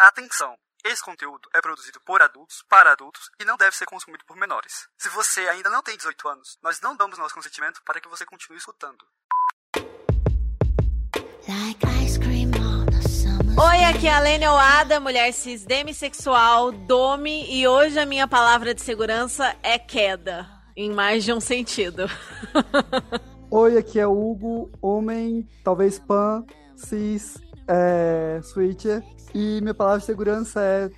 Atenção! Esse conteúdo é produzido por adultos, para adultos e não deve ser consumido por menores. Se você ainda não tem 18 anos, nós não damos nosso consentimento para que você continue escutando. Oi, aqui é a Lênia Oada, mulher cis demissexual, dome, e hoje a minha palavra de segurança é queda, em mais de um sentido. Oi, aqui é o Hugo, homem, talvez pan, cis, é, switcher, e minha palavra de segurança é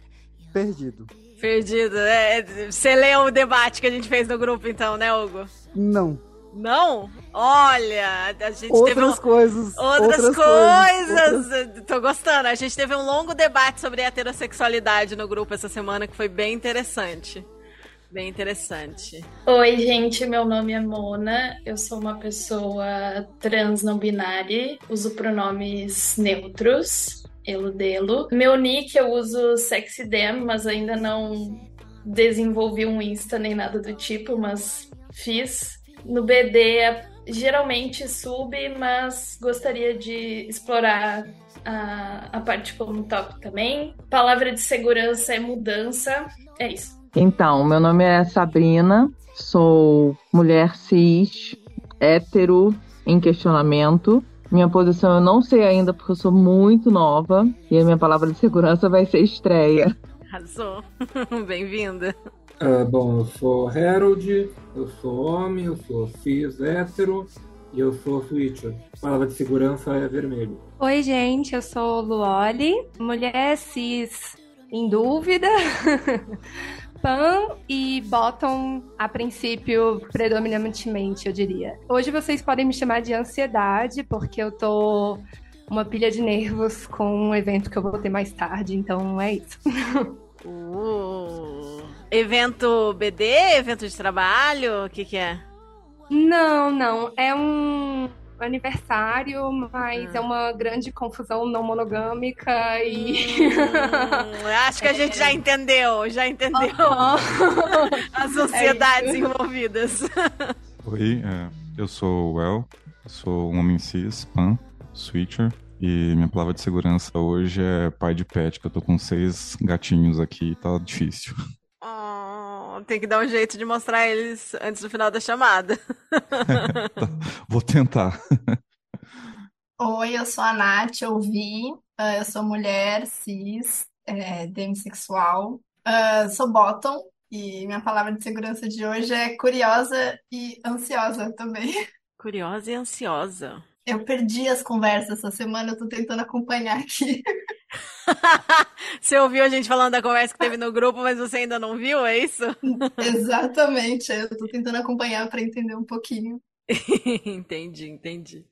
perdido. Perdido, é, você leu o debate que a gente fez no grupo então, né, Hugo? Não. Não? Olha, a gente outras teve um... coisas. Outras, outras coisas. Outras... Tô gostando. A gente teve um longo debate sobre heterossexualidade no grupo essa semana que foi bem interessante. Bem interessante. Oi, gente, meu nome é Mona. Eu sou uma pessoa trans não binária. Uso pronomes neutros. Eludelo. Meu nick eu uso sexydem, mas ainda não desenvolvi um Insta nem nada do tipo, mas fiz. No BD é geralmente sub, mas gostaria de explorar a, a parte como top também. Palavra de segurança é mudança. É isso. Então, meu nome é Sabrina, sou mulher cis, hétero, em questionamento. Minha posição eu não sei ainda porque eu sou muito nova e a minha palavra de segurança vai ser estreia. Arrasou. Bem-vinda. Uh, bom, eu sou Harold, eu sou homem, eu sou cis, hétero e eu sou switcher. Palavra de segurança é vermelho. Oi, gente, eu sou Luoli, mulher cis em dúvida. Pan e bottom, a princípio, predominantemente, eu diria. Hoje vocês podem me chamar de ansiedade, porque eu tô uma pilha de nervos com um evento que eu vou ter mais tarde, então é isso. Uh, evento BD? Evento de trabalho? O que, que é? Não, não. É um aniversário, mas ah. é uma grande confusão não monogâmica e. Hum, acho que a gente já entendeu, já entendeu as sociedades é envolvidas. Oi, é, eu sou o El, sou um homem cis, pan, switcher. E minha palavra de segurança hoje é pai de pet, que eu tô com seis gatinhos aqui, tá difícil. Tem que dar um jeito de mostrar eles antes do final da chamada. Vou tentar. Oi, eu sou a Nath, ouvi. Uh, eu sou mulher, cis, é, demissexual. Uh, sou bottom e minha palavra de segurança de hoje é curiosa e ansiosa também. Curiosa e ansiosa. Eu perdi as conversas essa semana, eu tô tentando acompanhar aqui. você ouviu a gente falando da conversa que teve no grupo, mas você ainda não viu, é isso? Exatamente, eu tô tentando acompanhar para entender um pouquinho. entendi, entendi.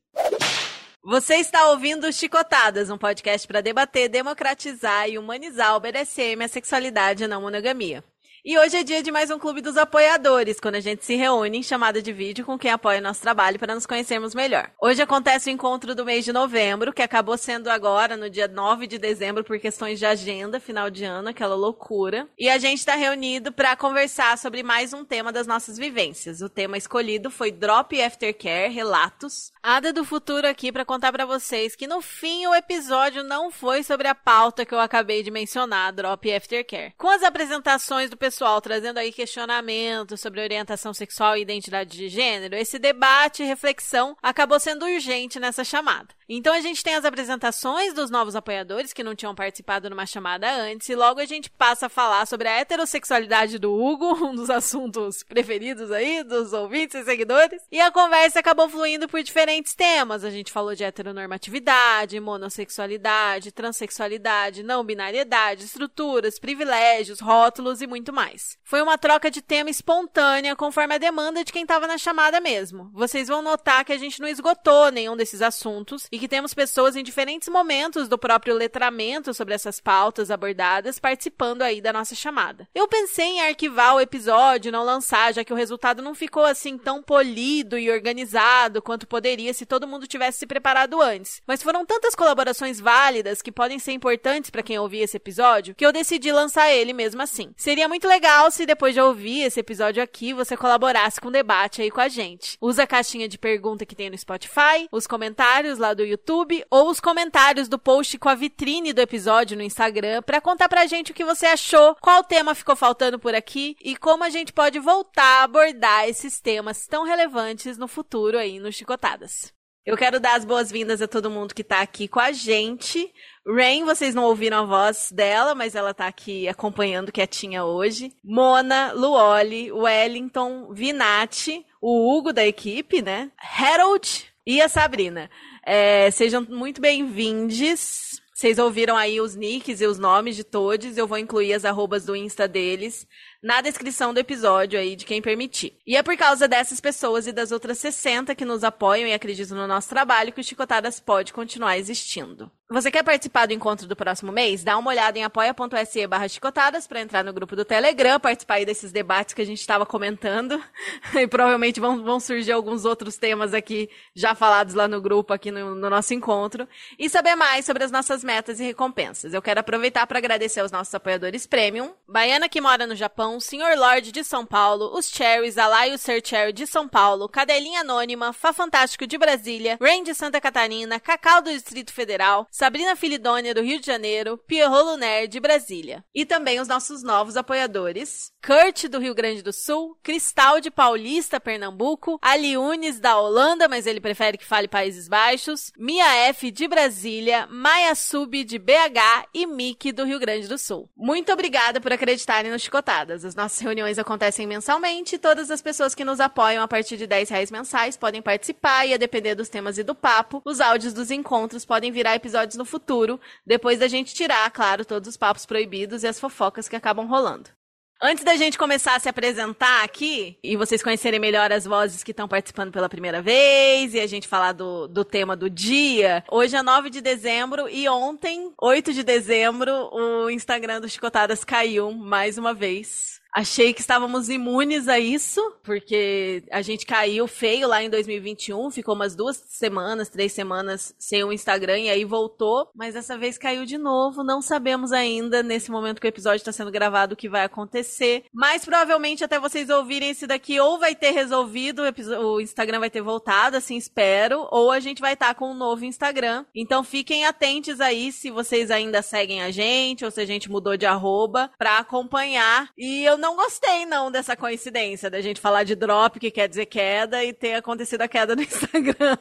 Você está ouvindo Chicotadas, um podcast para debater, democratizar e humanizar o BDSM, a sexualidade e a não monogamia. E hoje é dia de mais um clube dos apoiadores, quando a gente se reúne em chamada de vídeo com quem apoia o nosso trabalho para nos conhecermos melhor. Hoje acontece o encontro do mês de novembro, que acabou sendo agora no dia 9 de dezembro por questões de agenda, final de ano, aquela loucura. E a gente está reunido para conversar sobre mais um tema das nossas vivências. O tema escolhido foi Drop Aftercare, relatos. Ada do futuro aqui para contar para vocês que no fim o episódio não foi sobre a pauta que eu acabei de mencionar, Drop Aftercare. Com as apresentações do pessoal trazendo aí questionamentos sobre orientação sexual e identidade de gênero, esse debate e reflexão acabou sendo urgente nessa chamada. Então a gente tem as apresentações dos novos apoiadores que não tinham participado numa chamada antes, e logo a gente passa a falar sobre a heterossexualidade do Hugo, um dos assuntos preferidos aí dos ouvintes e seguidores. E a conversa acabou fluindo por diferentes temas. A gente falou de heteronormatividade, monossexualidade, transexualidade, não binariedade, estruturas, privilégios, rótulos e muito mais. Foi uma troca de tema espontânea conforme a demanda de quem estava na chamada mesmo. Vocês vão notar que a gente não esgotou nenhum desses assuntos e que temos pessoas em diferentes momentos do próprio letramento sobre essas pautas abordadas participando aí da nossa chamada. Eu pensei em arquivar o episódio, não lançar, já que o resultado não ficou assim tão polido e organizado quanto poderia se todo mundo tivesse se preparado antes. Mas foram tantas colaborações válidas que podem ser importantes para quem ouvir esse episódio que eu decidi lançar ele mesmo assim. Seria muito legal se depois de ouvir esse episódio aqui, você colaborasse com o debate aí com a gente. Usa a caixinha de pergunta que tem no Spotify, os comentários lá do YouTube ou os comentários do post com a vitrine do episódio no Instagram para contar pra gente o que você achou, qual tema ficou faltando por aqui e como a gente pode voltar a abordar esses temas tão relevantes no futuro aí no Chicotadas. Eu quero dar as boas-vindas a todo mundo que tá aqui com a gente. Rain, vocês não ouviram a voz dela, mas ela tá aqui acompanhando quietinha hoje. Mona, Luoli, Wellington, Vinati, o Hugo da equipe, né? Harold e a Sabrina. É, sejam muito bem-vindos. Vocês ouviram aí os nicks e os nomes de todos. Eu vou incluir as arrobas do Insta deles na descrição do episódio aí de quem permitir. E é por causa dessas pessoas e das outras 60 que nos apoiam e acreditam no nosso trabalho que o Chicotadas pode continuar existindo. Você quer participar do encontro do próximo mês? Dá uma olhada em apoia.se barra chicotadas para entrar no grupo do Telegram, participar desses debates que a gente estava comentando. e provavelmente vão, vão surgir alguns outros temas aqui já falados lá no grupo, aqui no, no nosso encontro. E saber mais sobre as nossas metas e recompensas. Eu quero aproveitar para agradecer aos nossos apoiadores Premium. Baiana que mora no Japão, Senhor Lorde de São Paulo, os Cherries, Alai e o Sir Cherry de São Paulo, Cadelinha Anônima, Fá Fantástico de Brasília, Rain de Santa Catarina, Cacau do Distrito Federal, Sabrina Filidônia, do Rio de Janeiro, Pierrot Luner, de Brasília. E também os nossos novos apoiadores, Kurt, do Rio Grande do Sul, Cristal de Paulista, Pernambuco, Aliunes, da Holanda, mas ele prefere que fale Países Baixos, Mia F, de Brasília, Maia Sub, de BH e Miki, do Rio Grande do Sul. Muito obrigada por acreditarem no Chicotadas. As nossas reuniões acontecem mensalmente todas as pessoas que nos apoiam a partir de 10 reais mensais podem participar e, a depender dos temas e do papo, os áudios dos encontros podem virar episódios no futuro, depois da gente tirar, claro, todos os papos proibidos e as fofocas que acabam rolando. Antes da gente começar a se apresentar aqui e vocês conhecerem melhor as vozes que estão participando pela primeira vez e a gente falar do, do tema do dia, hoje é 9 de dezembro e ontem, 8 de dezembro, o Instagram do Chicotadas caiu mais uma vez. Achei que estávamos imunes a isso, porque a gente caiu feio lá em 2021, ficou umas duas semanas, três semanas sem o Instagram e aí voltou, mas dessa vez caiu de novo. Não sabemos ainda, nesse momento que o episódio está sendo gravado, o que vai acontecer. Mas provavelmente até vocês ouvirem esse daqui, ou vai ter resolvido, o Instagram vai ter voltado, assim espero, ou a gente vai estar tá com um novo Instagram. Então fiquem atentos aí se vocês ainda seguem a gente, ou se a gente mudou de arroba, para acompanhar. E eu não gostei, não, dessa coincidência da gente falar de drop, que quer dizer queda, e ter acontecido a queda no Instagram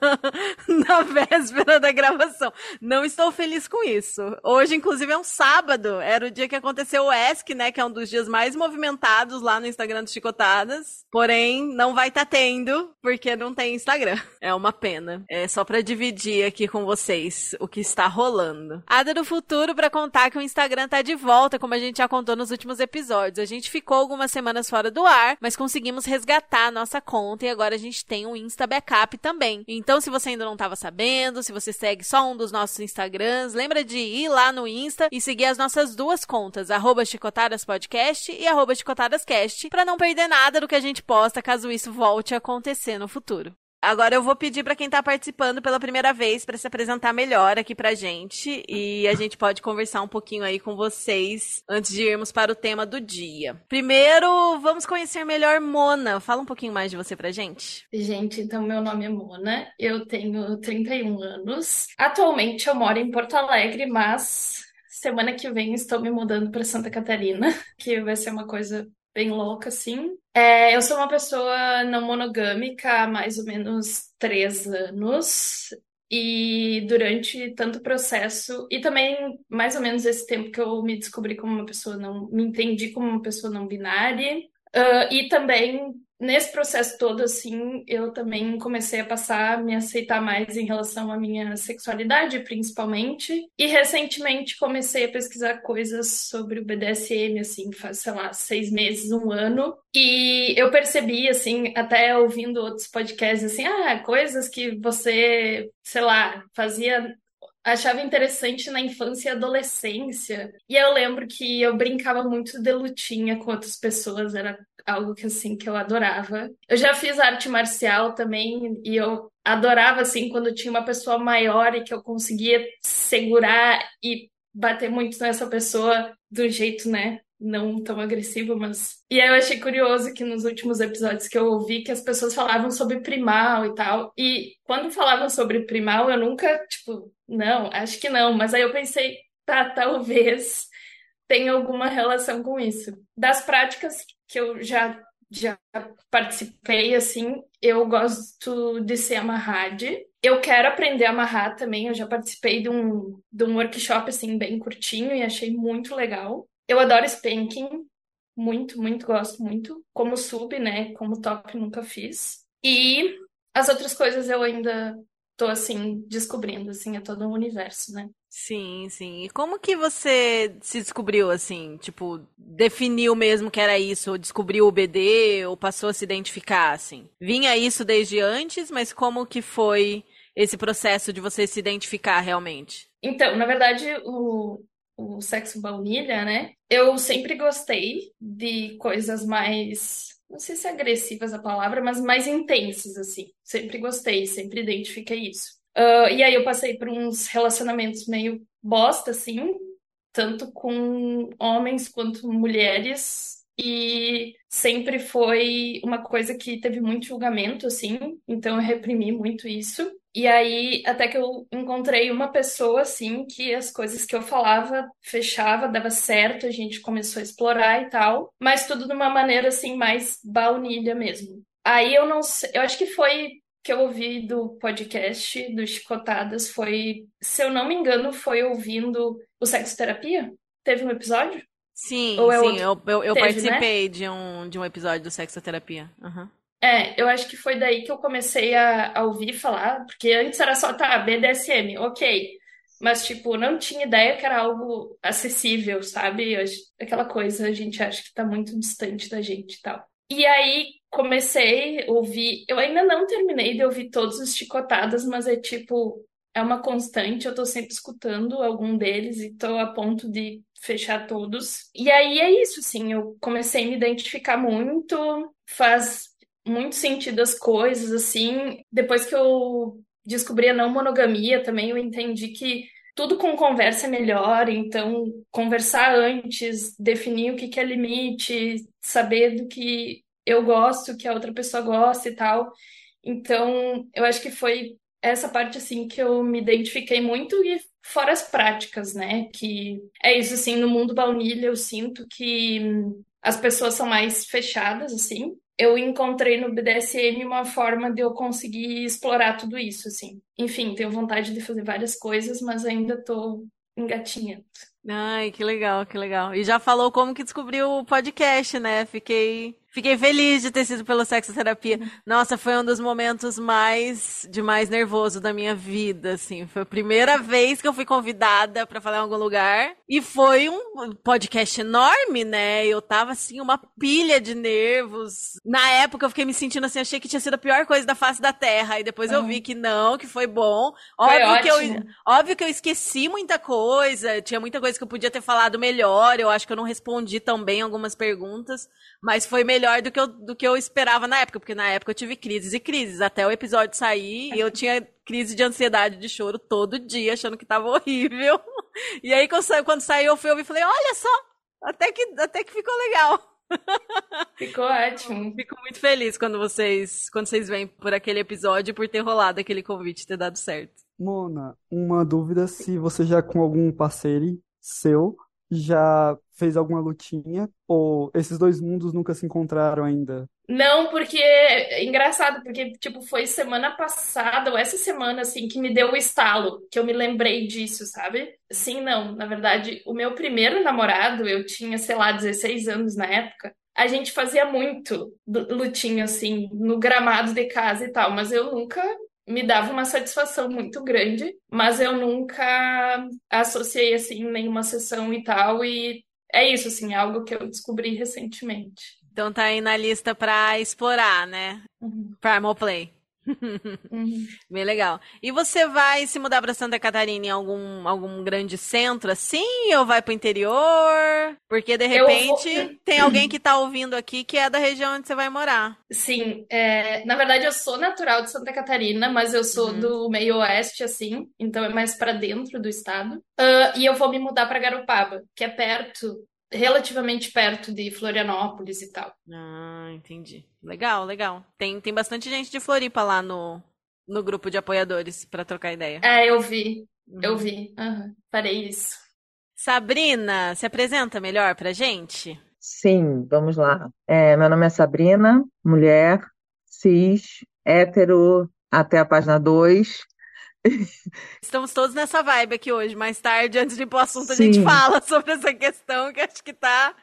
na véspera da gravação. Não estou feliz com isso. Hoje, inclusive, é um sábado. Era o dia que aconteceu o ESC, né? Que é um dos dias mais movimentados lá no Instagram do Chicotadas. Porém, não vai estar tá tendo, porque não tem Instagram. É uma pena. É só para dividir aqui com vocês o que está rolando. Ada do futuro para contar que o Instagram tá de volta, como a gente já contou nos últimos episódios. A gente ficou ficou algumas semanas fora do ar, mas conseguimos resgatar a nossa conta e agora a gente tem um Insta Backup também. Então, se você ainda não estava sabendo, se você segue só um dos nossos Instagrams, lembra de ir lá no Insta e seguir as nossas duas contas, arroba chicotadaspodcast e arroba chicotadascast, para não perder nada do que a gente posta caso isso volte a acontecer no futuro. Agora eu vou pedir para quem está participando pela primeira vez para se apresentar melhor aqui pra gente e a gente pode conversar um pouquinho aí com vocês antes de irmos para o tema do dia. Primeiro, vamos conhecer melhor Mona. Fala um pouquinho mais de você pra gente. Gente, então meu nome é Mona, eu tenho 31 anos. Atualmente eu moro em Porto Alegre, mas semana que vem estou me mudando para Santa Catarina, que vai ser uma coisa bem louca, assim. É, eu sou uma pessoa não monogâmica há mais ou menos três anos. E durante tanto processo, e também mais ou menos esse tempo que eu me descobri como uma pessoa não, me entendi como uma pessoa não binária, uh, e também nesse processo todo, assim, eu também comecei a passar a me aceitar mais em relação à minha sexualidade, principalmente. E recentemente comecei a pesquisar coisas sobre o BDSM, assim, faz, sei lá, seis meses, um ano. E eu percebi, assim, até ouvindo outros podcasts, assim, ah, coisas que você, sei lá, fazia achava interessante na infância e adolescência. E eu lembro que eu brincava muito de lutinha com outras pessoas, era algo que assim que eu adorava. Eu já fiz arte marcial também e eu adorava assim quando tinha uma pessoa maior e que eu conseguia segurar e bater muito nessa pessoa do jeito, né, não tão agressivo, mas. E aí eu achei curioso que nos últimos episódios que eu ouvi que as pessoas falavam sobre primal e tal. E quando falavam sobre primal, eu nunca, tipo, não, acho que não. Mas aí eu pensei, tá, talvez tenha alguma relação com isso. Das práticas que eu já, já participei, assim, eu gosto de ser amarrade. Eu quero aprender a amarrar também. Eu já participei de um, de um workshop, assim, bem curtinho e achei muito legal. Eu adoro spanking, muito, muito, gosto muito. Como sub, né? Como top, nunca fiz. E as outras coisas eu ainda tô, assim, descobrindo, assim, é todo um universo, né? Sim, sim. E como que você se descobriu, assim? Tipo, definiu mesmo que era isso? Ou descobriu o BD? Ou passou a se identificar, assim? Vinha isso desde antes, mas como que foi esse processo de você se identificar realmente? Então, na verdade, o, o sexo baunilha, né? Eu sempre gostei de coisas mais, não sei se é agressivas a palavra, mas mais intensas, assim. Sempre gostei, sempre identifiquei isso. Uh, e aí eu passei por uns relacionamentos meio bosta, assim, tanto com homens quanto mulheres, e sempre foi uma coisa que teve muito julgamento, assim, então eu reprimi muito isso. E aí, até que eu encontrei uma pessoa, assim, que as coisas que eu falava fechava, dava certo, a gente começou a explorar e tal, mas tudo de uma maneira, assim, mais baunilha mesmo. Aí eu não sei, eu acho que foi que eu ouvi do podcast do Chicotadas foi, se eu não me engano, foi ouvindo o Sexoterapia? Teve um episódio? Sim, é sim, eu, eu, eu Teve, participei né? de, um, de um episódio do Sexoterapia. Uhum. É, eu acho que foi daí que eu comecei a, a ouvir falar, porque antes era só, tá, BDSM, ok. Mas, tipo, não tinha ideia que era algo acessível, sabe? Aquela coisa a gente acha que tá muito distante da gente e tal. E aí comecei a ouvir. Eu ainda não terminei de ouvir todos os chicotadas, mas é tipo, é uma constante, eu tô sempre escutando algum deles e tô a ponto de fechar todos. E aí é isso, assim, eu comecei a me identificar muito, faz muito sentido as coisas, assim. Depois que eu descobri a não monogamia também, eu entendi que tudo com conversa é melhor, então conversar antes, definir o que, que é limite, saber do que eu gosto, que a outra pessoa gosta e tal. Então, eu acho que foi essa parte assim que eu me identifiquei muito e fora as práticas, né? Que é isso assim, no mundo baunilha eu sinto que as pessoas são mais fechadas assim. Eu encontrei no BDSM uma forma de eu conseguir explorar tudo isso assim. Enfim, tenho vontade de fazer várias coisas, mas ainda tô engatinhando. Ai, que legal, que legal. E já falou como que descobriu o podcast, né? Fiquei Fiquei feliz de ter sido pela sexoterapia. Nossa, foi um dos momentos mais de mais nervoso da minha vida, assim. Foi a primeira vez que eu fui convidada para falar em algum lugar e foi um podcast enorme, né? Eu tava assim uma pilha de nervos. Na época eu fiquei me sentindo assim, achei que tinha sido a pior coisa da face da Terra e depois eu vi que não, que foi bom. Óbvio foi que eu óbvio que eu esqueci muita coisa, tinha muita coisa que eu podia ter falado melhor. Eu acho que eu não respondi tão bem algumas perguntas, mas foi melhor do que, eu, do que eu esperava na época, porque na época eu tive crises e crises. Até o episódio sair, e eu tinha crise de ansiedade de choro todo dia, achando que tava horrível. E aí, quando saiu, eu fui ouvir e falei, olha só, até que, até que ficou legal. Ficou ótimo. Fico muito feliz quando vocês, quando vocês vêm por aquele episódio por ter rolado aquele convite, ter dado certo. Mona, uma dúvida se você já com algum parceiro seu já fez alguma lutinha? Ou esses dois mundos nunca se encontraram ainda? Não, porque é engraçado, porque tipo foi semana passada ou essa semana assim que me deu o estalo, que eu me lembrei disso, sabe? Sim, não, na verdade, o meu primeiro namorado, eu tinha, sei lá, 16 anos na época. A gente fazia muito lutinho assim no gramado de casa e tal, mas eu nunca me dava uma satisfação muito grande, mas eu nunca associei assim nenhuma sessão e tal e é isso assim, algo que eu descobri recentemente. Então tá aí na lista para explorar, né? Uhum. Primal Play. Uhum. Bem legal. E você vai se mudar para Santa Catarina em algum, algum grande centro assim? Ou vai para o interior? Porque de repente vou... tem alguém que está ouvindo aqui que é da região onde você vai morar. Sim, é... na verdade eu sou natural de Santa Catarina, mas eu sou uhum. do meio oeste, assim, então é mais para dentro do estado. Uh, e eu vou me mudar para Garopaba, que é perto relativamente perto de Florianópolis e tal. Ah, entendi. Legal, legal. Tem, tem bastante gente de Floripa lá no, no grupo de apoiadores para trocar ideia. É, eu vi. Uhum. Eu vi. Uhum. Farei isso. Sabrina, se apresenta melhor pra gente? Sim, vamos lá. É, meu nome é Sabrina, mulher, cis, hétero, até a página 2. Estamos todos nessa vibe aqui hoje. Mais tarde, antes de ir pro assunto, Sim. a gente fala sobre essa questão que acho que tá.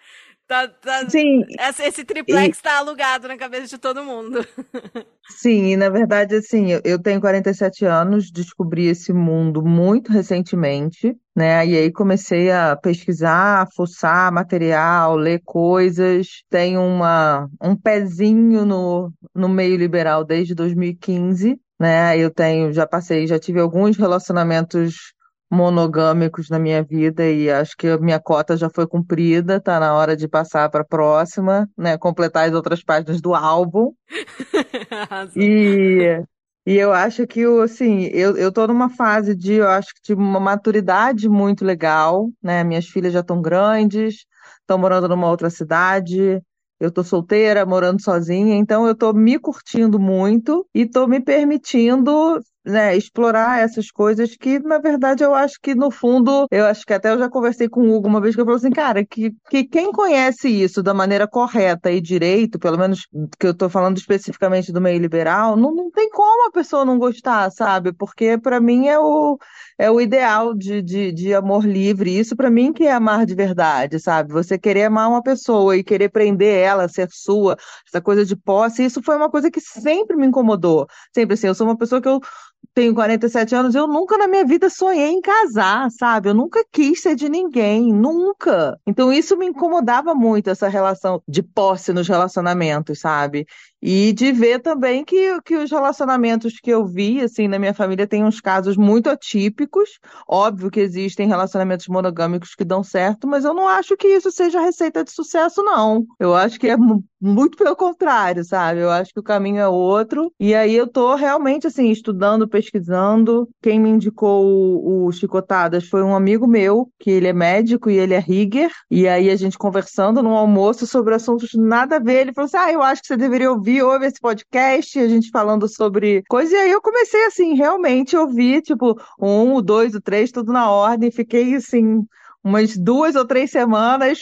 tá, tá Sim. Esse triplex está alugado na cabeça de todo mundo. Sim, e na verdade, assim, eu tenho 47 anos, descobri esse mundo muito recentemente, né? E aí comecei a pesquisar, fuçar material, ler coisas. Tenho uma, um pezinho no, no meio liberal desde 2015 né? Eu tenho, já passei, já tive alguns relacionamentos monogâmicos na minha vida e acho que a minha cota já foi cumprida, tá na hora de passar para a próxima, né? Completar as outras páginas do álbum. e e eu acho que, assim, eu, eu tô numa fase de, eu acho que de uma maturidade muito legal, né? Minhas filhas já estão grandes, estão morando numa outra cidade, eu tô solteira, morando sozinha, então eu tô me curtindo muito e tô me permitindo né, explorar essas coisas que, na verdade, eu acho que, no fundo, eu acho que até eu já conversei com o Hugo uma vez que eu falei assim, cara, que, que quem conhece isso da maneira correta e direito, pelo menos que eu estou falando especificamente do meio liberal, não, não tem como a pessoa não gostar, sabe? Porque para mim é o, é o ideal de, de, de amor livre. Isso para mim que é amar de verdade, sabe? Você querer amar uma pessoa e querer prender ela, ser sua, essa coisa de posse, isso foi uma coisa que sempre me incomodou. Sempre assim, eu sou uma pessoa que eu tenho 47 anos, eu nunca na minha vida sonhei em casar, sabe? Eu nunca quis ser de ninguém, nunca. Então isso me incomodava muito, essa relação de posse nos relacionamentos, sabe? E de ver também que, que os relacionamentos que eu vi, assim, na minha família tem uns casos muito atípicos. Óbvio que existem relacionamentos monogâmicos que dão certo, mas eu não acho que isso seja receita de sucesso, não. Eu acho que é muito pelo contrário, sabe? Eu acho que o caminho é outro. E aí eu tô realmente, assim, estudando, pesquisando. Quem me indicou o, o Chicotadas foi um amigo meu, que ele é médico e ele é rigger. E aí a gente conversando num almoço sobre assuntos nada a ver. Ele falou assim: Ah, eu acho que você deveria ouvir ouvir, ouve esse podcast, a gente falando sobre coisa, e aí eu comecei assim, realmente ouvir, tipo, um, o dois, o três, tudo na ordem, fiquei assim, umas duas ou três semanas,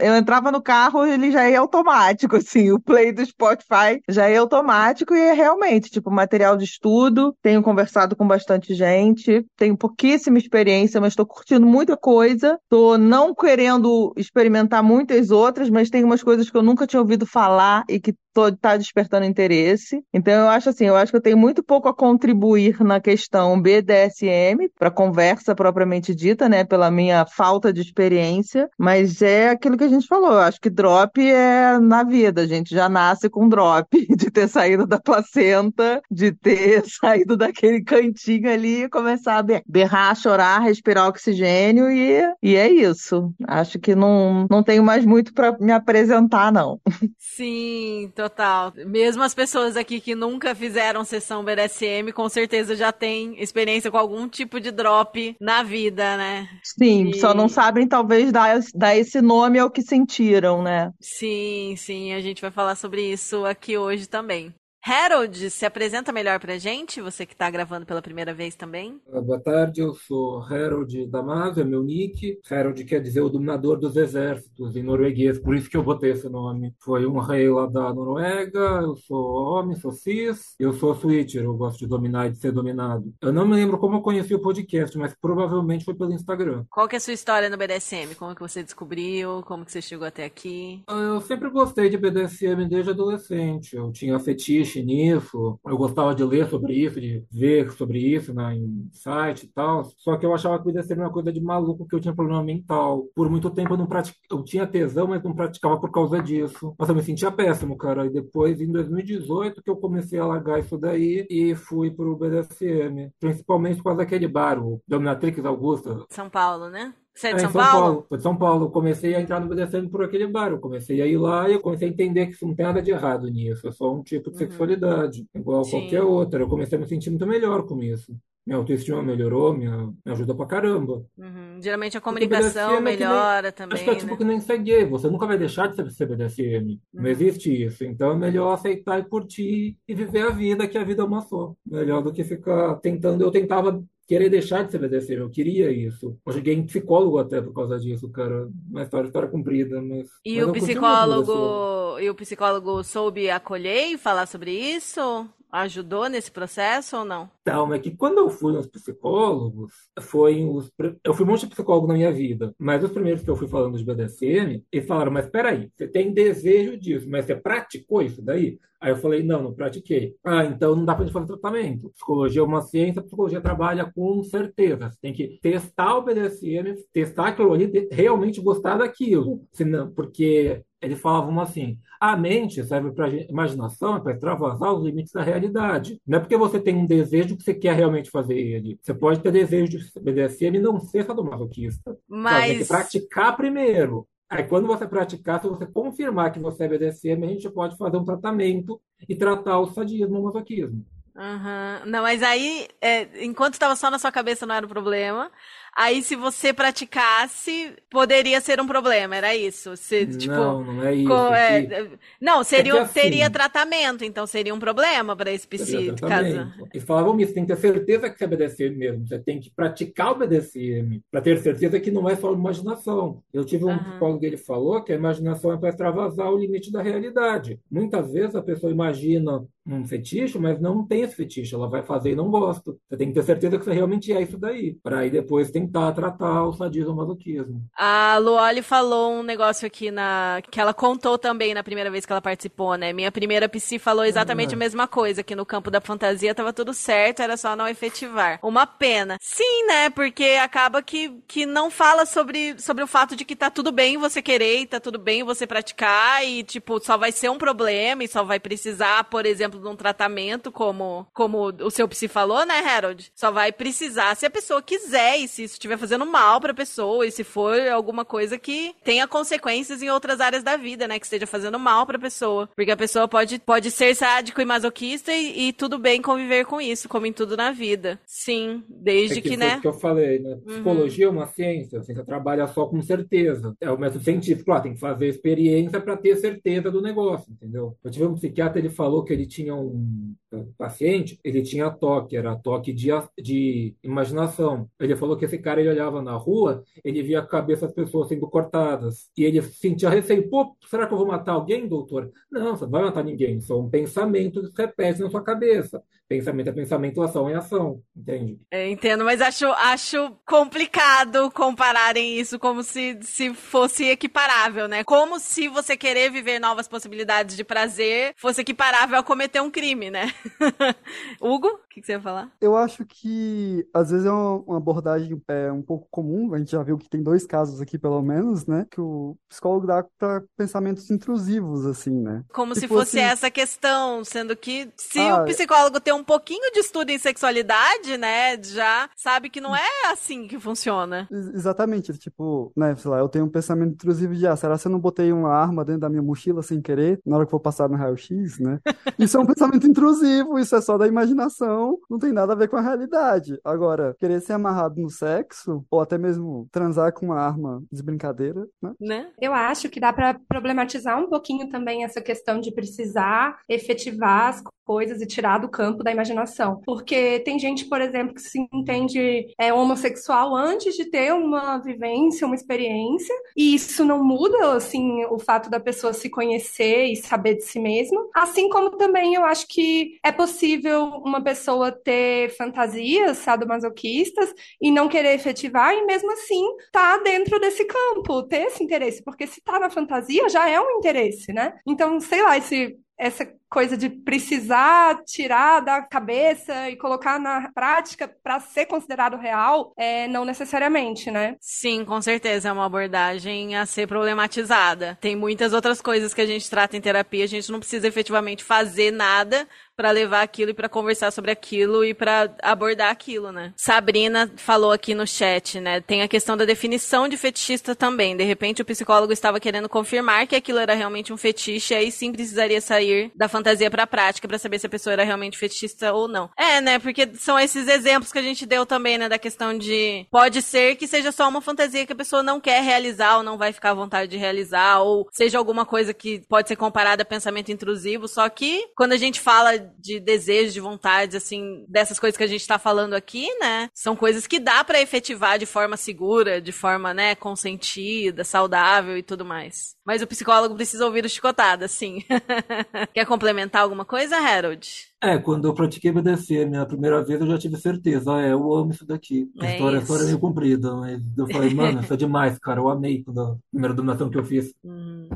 eu entrava no carro ele já ia automático, assim, o play do Spotify já ia automático e é realmente, tipo, material de estudo, tenho conversado com bastante gente, tenho pouquíssima experiência, mas estou curtindo muita coisa, estou não querendo experimentar muitas outras, mas tem umas coisas que eu nunca tinha ouvido falar e que está despertando interesse. Então eu acho assim, eu acho que eu tenho muito pouco a contribuir na questão BDSM para conversa propriamente dita, né, pela minha falta de experiência, mas é aquilo que a gente falou. Eu acho que drop é na vida, a gente já nasce com drop, de ter saído da placenta, de ter saído daquele cantinho ali e começar a berrar, chorar, respirar oxigênio e, e é isso. Acho que não, não tenho mais muito para me apresentar, não. Sim, total. Mesmo as pessoas aqui que nunca fizeram sessão BDSM, com certeza já têm experiência com algum tipo de drop na vida, né? Sim, e... só não sabem talvez dar, dar esse nome ao que sentiram, né? Sim, sim, a gente vai falar sobre isso aqui hoje também. Harold, se apresenta melhor pra gente, você que está gravando pela primeira vez também. Boa tarde, eu sou Harold Damasio, é meu nick. Harold quer dizer o dominador dos exércitos em norueguês, por isso que eu botei esse nome. Foi um rei lá da Noruega, eu sou homem, sou cis, eu sou switcher, eu gosto de dominar e de ser dominado. Eu não me lembro como eu conheci o podcast, mas provavelmente foi pelo Instagram. Qual que é a sua história no BDSM? Como que você descobriu? Como que você chegou até aqui? Eu sempre gostei de BDSM desde adolescente. Eu tinha fetiche nisso, eu gostava de ler sobre isso, de ver sobre isso né, em site e tal. Só que eu achava que ia ser uma coisa de maluco, que eu tinha problema mental. Por muito tempo eu não pratic... eu tinha tesão, mas não praticava por causa disso. Mas eu me sentia péssimo, cara. E depois, em 2018, que eu comecei a largar isso daí e fui pro BDSM. Principalmente por causa daquele bar, o Dominatrix Augusta. São Paulo, né? Você é de é, São, São Paulo? Paulo? Sou de São Paulo. Comecei a entrar no BDSM por aquele bar. Eu comecei a ir lá e eu comecei a entender que isso não tem nada de errado nisso. É só um tipo de uhum. sexualidade, igual Sim. qualquer outra. Eu comecei a me sentir muito melhor com isso. minha autoestima melhorou, minha, me ajudou pra caramba. Uhum. Geralmente a comunicação BDSM é que nem- melhora Acho também, que é tipo né? que nem ser gay, você nunca vai deixar de ser, BDSM. Não Uhum. existe isso. Então é melhor aceitar e curtir e viver a vida, que a vida é uma só. Melhor do que ficar tentando. Eu tentava querer deixar de ser BDSM, eu queria isso. Eu cheguei em psicólogo até por causa disso, cara. Uma história, história comprida, mas. E mas o psicólogo, e o psicólogo soube acolher e falar sobre isso? Ajudou nesse processo ou não? Então, é que quando eu fui nos psicólogos, foi os, eu fui um monte de psicólogo na minha vida, mas os primeiros que eu fui falando de BDSM, eles falaram, mas peraí, você tem desejo disso, mas você praticou isso daí? Aí eu falei, não, não pratiquei. Ah, então não dá pra gente fazer tratamento. Psicologia é uma ciência, psicologia trabalha com certeza. Você tem que testar o BDSM, testar aquilo ali, realmente gostar daquilo. Senão, porque eles falavam assim, a mente serve para imaginação, é para extravasar os limites da realidade. Não é porque você tem um desejo que você quer realmente fazer ele. Você pode ter desejo de BDSM e não ser sadomasoquista. Sabe? Tem que Mas praticar primeiro. Aí, quando você praticar, se você confirmar que você é BDSM, a gente pode fazer um tratamento e tratar o sadismo, o masoquismo. Aham. Não, mas aí, é, enquanto estava só na sua cabeça, não era o problema. Aí, se você praticasse, poderia ser um problema, era isso. Se, tipo, não, não é isso. co- é é, não, seria, é assim- teria tratamento, então seria um problema para esse tratamento. Eles falavam isso, tem que ter certeza que você é BDSM mesmo. Você tem que praticar o BDSM para ter certeza que não é só imaginação. Eu tive um Aham. psicólogo que ele falou que a imaginação é para extravasar o limite da realidade. Muitas vezes a pessoa imagina um fetiche, mas não tem esse fetiche. Ela vai fazer e não gosta. Você tem que ter certeza que você realmente é isso daí. Para aí depois tentar tratar o sadismo o masoquismo. A Luoli falou um negócio aqui na que ela contou também na primeira vez que ela participou, né? Minha primeira psi falou exatamente Ah. a mesma coisa, que no campo da fantasia tava tudo certo, era só não efetivar. Uma pena. Sim, né? Porque acaba que, que não fala sobre, sobre o fato de que tá tudo bem você querer, e tá tudo bem você praticar e tipo, só vai ser um problema e só vai precisar, por exemplo, de um tratamento como como o seu psi falou, né, Harold? Só vai precisar se a pessoa quiser e se isso estiver fazendo mal pra pessoa e se for alguma coisa que tenha consequências em outras áreas da vida, né, que esteja fazendo mal pra pessoa. Porque a pessoa pode, pode ser sádico e masoquista e, e tudo bem conviver com isso, como em tudo na vida. Sim, desde É que que, né? o que eu falei, né? Psicologia é uma ciência, a ciência trabalha só com certeza. É o método científico, claro, tem que fazer experiência para ter certeza do negócio, entendeu? Eu tive um psiquiatra, ele falou que ele tinha um paciente, ele tinha toque, era toque de, de imaginação. Ele falou que esse cara, ele olhava na rua, ele via a cabeça das pessoas sendo cortadas. E ele sentia receio, pô, será que eu vou matar alguém, doutor? Não, você não vai matar ninguém, são pensamentos que se repetem na sua cabeça. Pensamento é pensamento, ação é ação, entende? Eu entendo, mas acho, acho complicado compararem isso como se, se fosse equiparável, né? Como se você querer viver novas possibilidades de prazer fosse equiparável a cometer um crime, né? Hugo, o que, que você ia falar? Eu acho que às vezes é uma, uma abordagem é, um pouco comum, a gente já viu que tem dois casos aqui, pelo menos, né? Que o psicólogo dá para pensamentos intrusivos, assim, né? Como Se se fosse fosse- essa questão, sendo que se Ah, o psicólogo tem um pouquinho de estudo em sexualidade, né, já sabe que não é assim que funciona. Ex- Exatamente, tipo, né, sei lá, eu tenho um pensamento intrusivo de, ah, será que eu não botei uma arma dentro da minha mochila sem querer, na hora que vou passar no raio-x, né? Isso é um pensamento intrusivo, isso é só da imaginação, não tem nada a ver com a realidade. Agora, querer ser amarrado no sexo, ou até mesmo transar com uma arma de brincadeira, né? Né? Eu acho que dá para problematizar um pouquinho também essa questão de precisar efetivar as coisas e tirar do campo da imaginação. Porque tem gente, por exemplo, que se entende é, homossexual antes de ter uma vivência, uma experiência, e isso não muda, assim, o fato da pessoa se conhecer e saber de si mesma. Assim como também eu acho que é possível uma pessoa ter fantasias sadomasoquistas e não querer efetivar, e mesmo assim tá dentro desse campo, ter esse interesse, porque se tá na fantasia já é um interesse, né? Então, sei lá, esse, essa coisa de precisar tirar da cabeça e colocar na prática para ser considerado real, é, não necessariamente, né? Sim, com certeza é uma abordagem a ser problematizada. Tem muitas outras coisas que a gente trata em terapia, a gente não precisa efetivamente fazer nada para levar aquilo e para conversar sobre aquilo e para abordar aquilo, né? Sabrina falou aqui no chat, né? Tem a questão da definição de fetichista também. De repente o psicólogo estava querendo confirmar que aquilo era realmente um fetiche, aí sim precisaria sair da fantasia para a prática para saber se a pessoa era realmente fetichista ou não. É, né? Porque são esses exemplos que a gente deu também, né, da questão de pode ser que seja só uma fantasia que a pessoa não quer realizar ou não vai ficar à vontade de realizar ou seja alguma coisa que pode ser comparada a pensamento intrusivo, só que quando a gente fala de desejos, de vontades, assim, dessas coisas que a gente tá falando aqui, né, são coisas que dá para efetivar de forma segura, de forma, né, consentida, saudável e tudo mais. Mas o psicólogo precisa ouvir o chicotada, sim. Quer complementar alguma coisa, Harold? É, quando eu pratiquei BDSM a primeira vez, eu já tive certeza, ah, é, eu amo isso daqui. A É história, a história é isso. meio comprida, mas eu falei, mano, isso é demais, cara, eu amei quando a primeira dominação que eu fiz. Hum.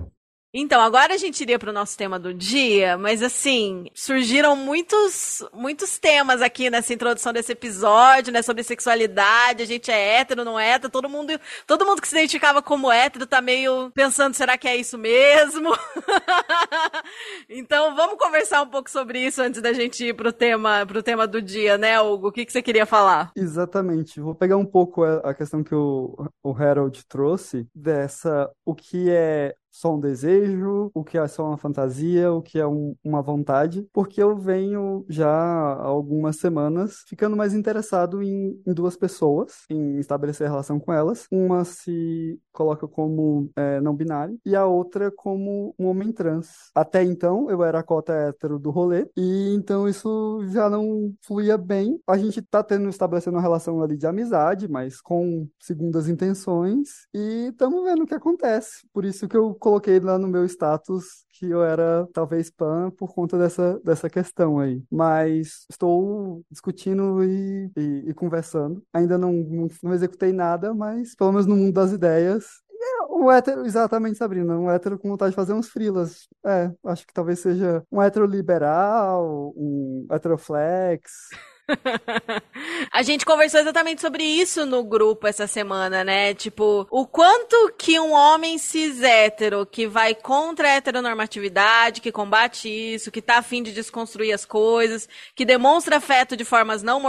Então, agora a gente iria para o nosso tema do dia, mas assim, surgiram muitos, muitos temas aqui nessa introdução desse episódio, né, sobre sexualidade, a gente é hétero, não é hétero, todo mundo, todo mundo que se identificava como hétero tá meio pensando, será que é isso mesmo? então, vamos conversar um pouco sobre isso antes da gente ir pro tema, pro tema do dia, né, Hugo? O que que você queria falar? Exatamente. Vou pegar um pouco a questão que o, o Harold trouxe dessa, o que é só um desejo, o que é só uma fantasia, o que é um- uma vontade, porque eu venho já há algumas semanas ficando mais interessado em, em duas pessoas, em estabelecer relação com elas. Uma se coloca como é, não binário e a outra como um homem trans. Até então eu era a cota hétero do rolê e então isso já não fluía bem. A gente tá tendo estabelecendo uma relação ali de amizade, mas com segundas intenções e estamos vendo o que acontece. Por isso que eu coloquei lá no meu status que eu era talvez pan por conta dessa, dessa questão aí. Mas estou discutindo e, e, e conversando. Ainda não, não, não executei nada, mas pelo menos no mundo das ideias. É, Um hétero, exatamente, Sabrina, um hétero com vontade de fazer uns frilas. É, acho que talvez seja um hétero liberal, um heteroflex. A gente conversou exatamente sobre isso no grupo essa semana, né? Tipo, o quanto que um homem cis hétero que vai contra a heteronormatividade, que combate isso, que tá afim de desconstruir as coisas, que demonstra afeto de formas não,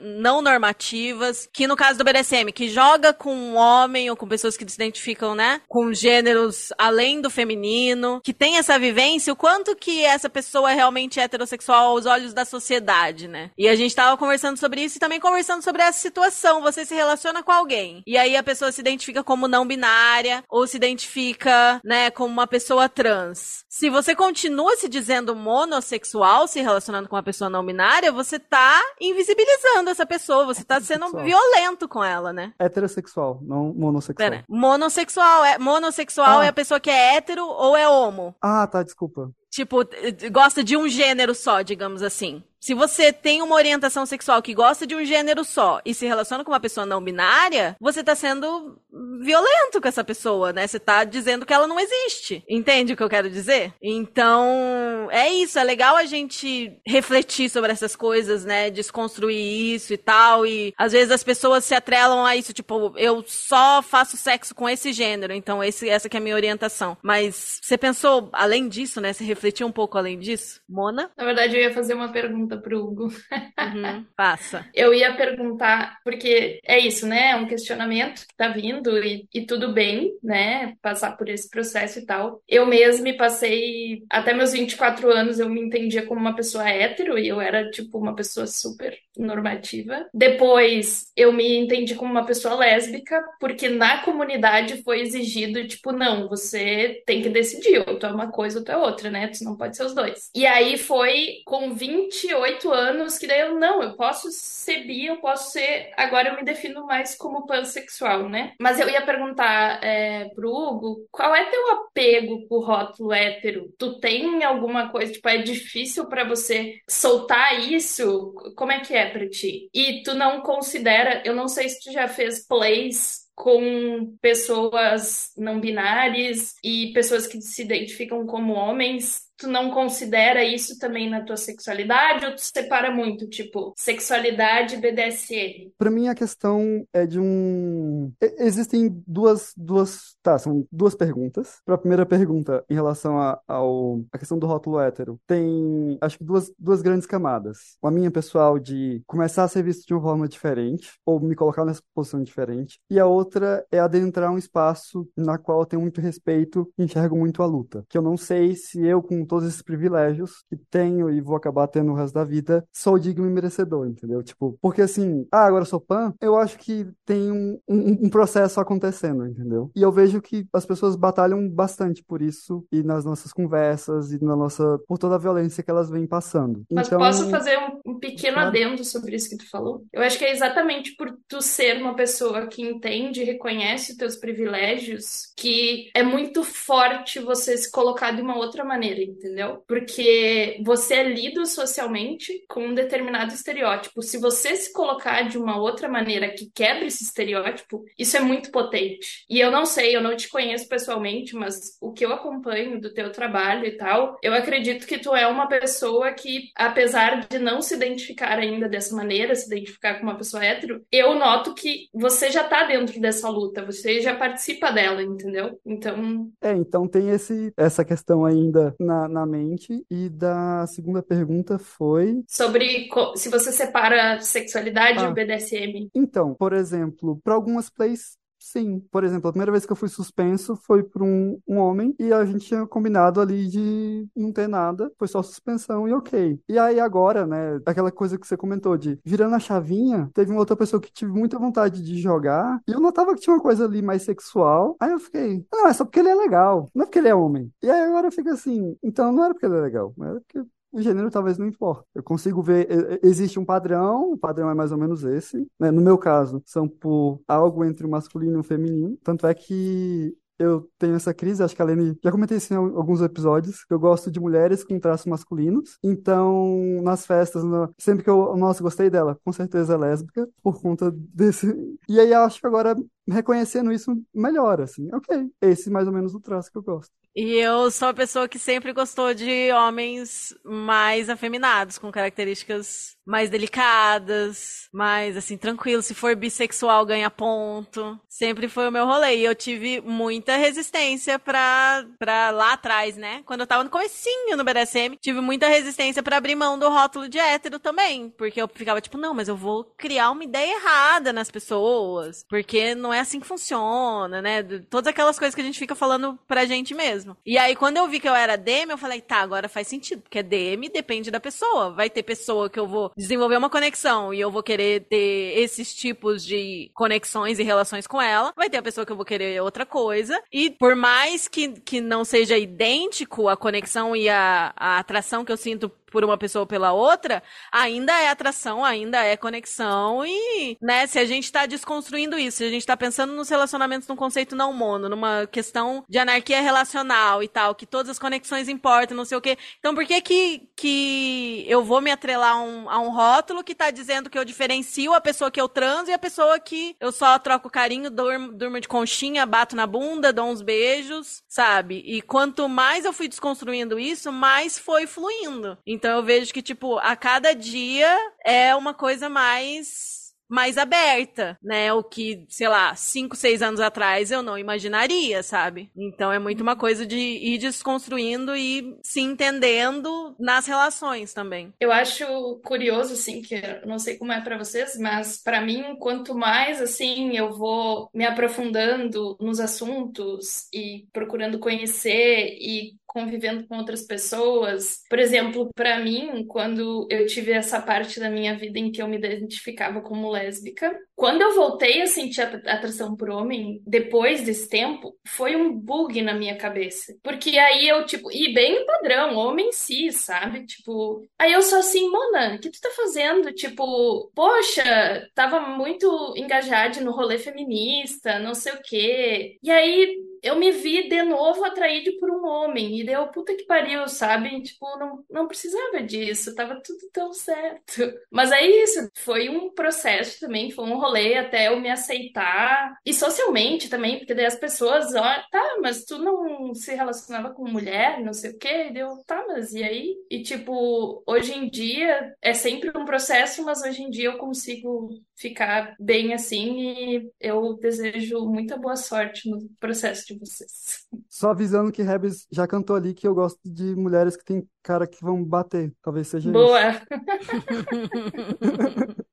não normativas, que no caso do BDSM, que joga com um homem ou com pessoas que se identificam, né? Com gêneros além do feminino, que tem essa vivência, o quanto que essa pessoa é realmente heterossexual aos olhos da sociedade, né? E a gente tava conversando sobre isso e também conversando sobre essa situação. Você se relaciona com alguém e aí a pessoa se identifica como não binária ou se identifica, né, como uma pessoa trans. Se você continua se dizendo monossexual, se relacionando com uma pessoa não binária, você tá invisibilizando essa pessoa, você tá sendo violento com ela, né? Heterossexual, não monossexual. Pera, monossexual é monossexual Ah. é a pessoa que é hétero ou é homo? Ah, tá, desculpa. Tipo, eh, gosta de um gênero só, digamos assim. Se você tem uma orientação sexual que gosta de um gênero só e se relaciona com uma pessoa não binária, você tá sendo violento com essa pessoa, né? Você tá dizendo que ela não existe. Entende o que eu quero dizer? Então, é isso. É legal a gente refletir sobre essas coisas, né? Desconstruir isso e tal. E às vezes as pessoas se atrelam a isso, tipo, eu só faço sexo com esse gênero, então esse, essa que é a minha orientação. Mas você pensou além disso, né? Você refletiu um pouco além disso? Mona? Na verdade, eu ia fazer uma pergunta pro Hugo. Uhum, passa. Eu ia perguntar, porque é isso, né? É um questionamento que tá vindo e, e tudo bem, né? Passar por esse processo e tal. Eu mesma me passei, até meus 24 anos, eu me entendia como uma pessoa hétero e eu era, tipo, uma pessoa super normativa. Depois, eu me entendi como uma pessoa lésbica, porque na comunidade foi exigido, tipo, não, você tem que decidir, ou tu é uma coisa ou tu é outra, né? Tu não pode ser os dois. E aí foi com 28 anos que daí eu, não, eu posso ser bi, eu posso ser. Agora eu me defino mais como pansexual, né? Mas eu ia perguntar é, pro Hugo, qual é teu apego com o rótulo hétero? Tu tem alguma coisa, tipo, é difícil pra você soltar isso? Como é que é pra ti? E tu não considera, eu não sei se tu já fez plays com pessoas não binárias e pessoas que se identificam como homens. Tu não considera isso também na tua sexualidade ou tu separa muito, tipo, sexualidade e BDSM? Pra mim a questão é de um existem duas duas, tá, são duas perguntas. Para a primeira pergunta em relação a, ao a questão do rótulo hétero, tem acho que duas duas grandes camadas. A minha pessoal de começar a ser visto de uma forma diferente ou me colocar nessa posição diferente, e a outra é adentrar um espaço na qual eu tenho muito respeito e enxergo muito a luta. Que eu não sei se eu, com todos esses privilégios que tenho e vou acabar tendo o resto da vida, sou digno e merecedor, entendeu? Tipo, porque assim, ah, agora sou pan, eu acho que tem um, um, um processo acontecendo, entendeu? E eu vejo que as pessoas batalham bastante por isso e nas nossas conversas e na nossa, por toda a violência que elas vêm passando. Mas Então, posso fazer um, um pequeno Claro. adendo sobre isso que tu falou? Eu acho que é exatamente por tu ser uma pessoa que entende e reconhece os teus privilégios que é muito forte você se colocar de uma outra maneira, entendeu? Porque você é lido socialmente com um determinado estereótipo. Se você se colocar de uma outra maneira que quebra esse estereótipo, isso é muito potente. E eu não sei, eu não te conheço pessoalmente, mas o que eu acompanho do teu trabalho e tal, eu acredito que tu é uma pessoa que, apesar de não se identificar ainda dessa maneira, se identificar como uma pessoa hétero, eu noto que você já tá dentro dessa luta, você já participa dela, entendeu? Então, É, então tem esse, essa questão ainda na, na mente. E da segunda pergunta foi. sobre se você separa sexualidade Ah. e BDSM. Então, por exemplo, para algumas plays, sim. Por exemplo, a primeira vez que eu fui suspenso foi por um, um homem e a gente tinha combinado ali de não ter nada, foi só suspensão e ok. E aí agora, né, aquela coisa que você comentou de virando a chavinha, teve uma outra pessoa que tive muita vontade de jogar e eu notava que tinha uma coisa ali mais sexual. Aí eu fiquei, não, é só porque ele é legal, não é porque ele é homem. E aí agora eu fico assim, então não era porque ele é legal, era porque o gênero talvez não importa. Eu consigo ver, existe um padrão, o padrão é mais ou menos esse, né? No meu caso, são por algo entre o masculino e o feminino. Tanto é que eu tenho essa crise, acho que a Lene, já comentei isso em al- alguns episódios, que eu gosto de mulheres com traços masculinos. Então, nas festas, na- sempre que eu, nossa, gostei dela, com certeza é lésbica, por conta desse. E aí acho que agora, reconhecendo isso, melhora, assim. Ok, esse é mais ou menos o traço que eu gosto. E eu sou a pessoa que sempre gostou de homens mais afeminados, com características mais delicadas, mais assim, tranquilo. Se for bissexual, ganha ponto. Sempre foi o meu rolê. E eu tive muita resistência pra, pra lá atrás, né? Quando eu tava no comecinho no BDSM, tive muita resistência pra abrir mão do rótulo de hétero também. Porque eu ficava tipo, não, mas eu vou criar uma ideia errada nas pessoas. Porque não é assim que funciona, né? Todas aquelas coisas que a gente fica falando pra gente mesmo. E aí, quando eu vi que eu era DM, eu falei, tá, agora faz sentido. Porque DM depende da pessoa. Vai ter pessoa que eu vou desenvolver uma conexão e eu vou querer ter esses tipos de conexões e relações com ela. Vai ter a pessoa que eu vou querer outra coisa. E por mais que, que não seja idêntico a conexão e a, a atração que eu sinto por uma pessoa ou pela outra, ainda é atração, ainda é conexão e, né, se a gente tá desconstruindo isso, se a gente tá pensando nos relacionamentos num conceito não mono, numa questão de anarquia relacional e tal, que todas as conexões importam, não sei o quê. Então por que que, que eu vou me atrelar a um, a um rótulo que tá dizendo que eu diferencio a pessoa que eu transo e a pessoa que eu só troco carinho, durmo, durmo de conchinha, bato na bunda, dou uns beijos, sabe? E quanto mais eu fui desconstruindo isso, mais foi fluindo. Então eu vejo que, tipo, a cada dia é uma coisa mais mais aberta, né? O que, sei lá, cinco, seis anos atrás eu não imaginaria, sabe? Então é muito uma coisa de ir desconstruindo e se entendendo nas relações também. Eu acho curioso, assim, que eu não sei como é pra vocês, mas pra mim, quanto mais, assim, eu vou me aprofundando nos assuntos e procurando conhecer e convivendo com outras pessoas. Por exemplo, pra mim, quando eu tive essa parte da minha vida em que eu me identificava como lésbica, quando eu voltei a sentir atração por homem, depois desse tempo, foi um bug na minha cabeça. Porque aí eu, tipo, e bem padrão, homem cis, sabe? Tipo, aí eu sou assim, Mona, o que tu tá fazendo? Tipo, poxa, tava muito engajada no rolê feminista, não sei o quê. E aí eu me vi de novo atraído por um homem. E deu puta que pariu, sabe? Tipo, não, não precisava disso, tava tudo tão certo. Mas é isso, foi um processo também, foi um rolê até eu me aceitar. E socialmente também, porque daí as pessoas, ó, tá, mas tu não se relacionava com mulher, não sei o quê. E deu, tá, mas e aí? E tipo, hoje em dia é sempre um processo, mas hoje em dia eu consigo ficar bem assim e eu desejo muita boa sorte no processo de vocês. Só avisando que Rebs já cantou ali que eu gosto de mulheres que tem cara que vão bater. Talvez seja Boa!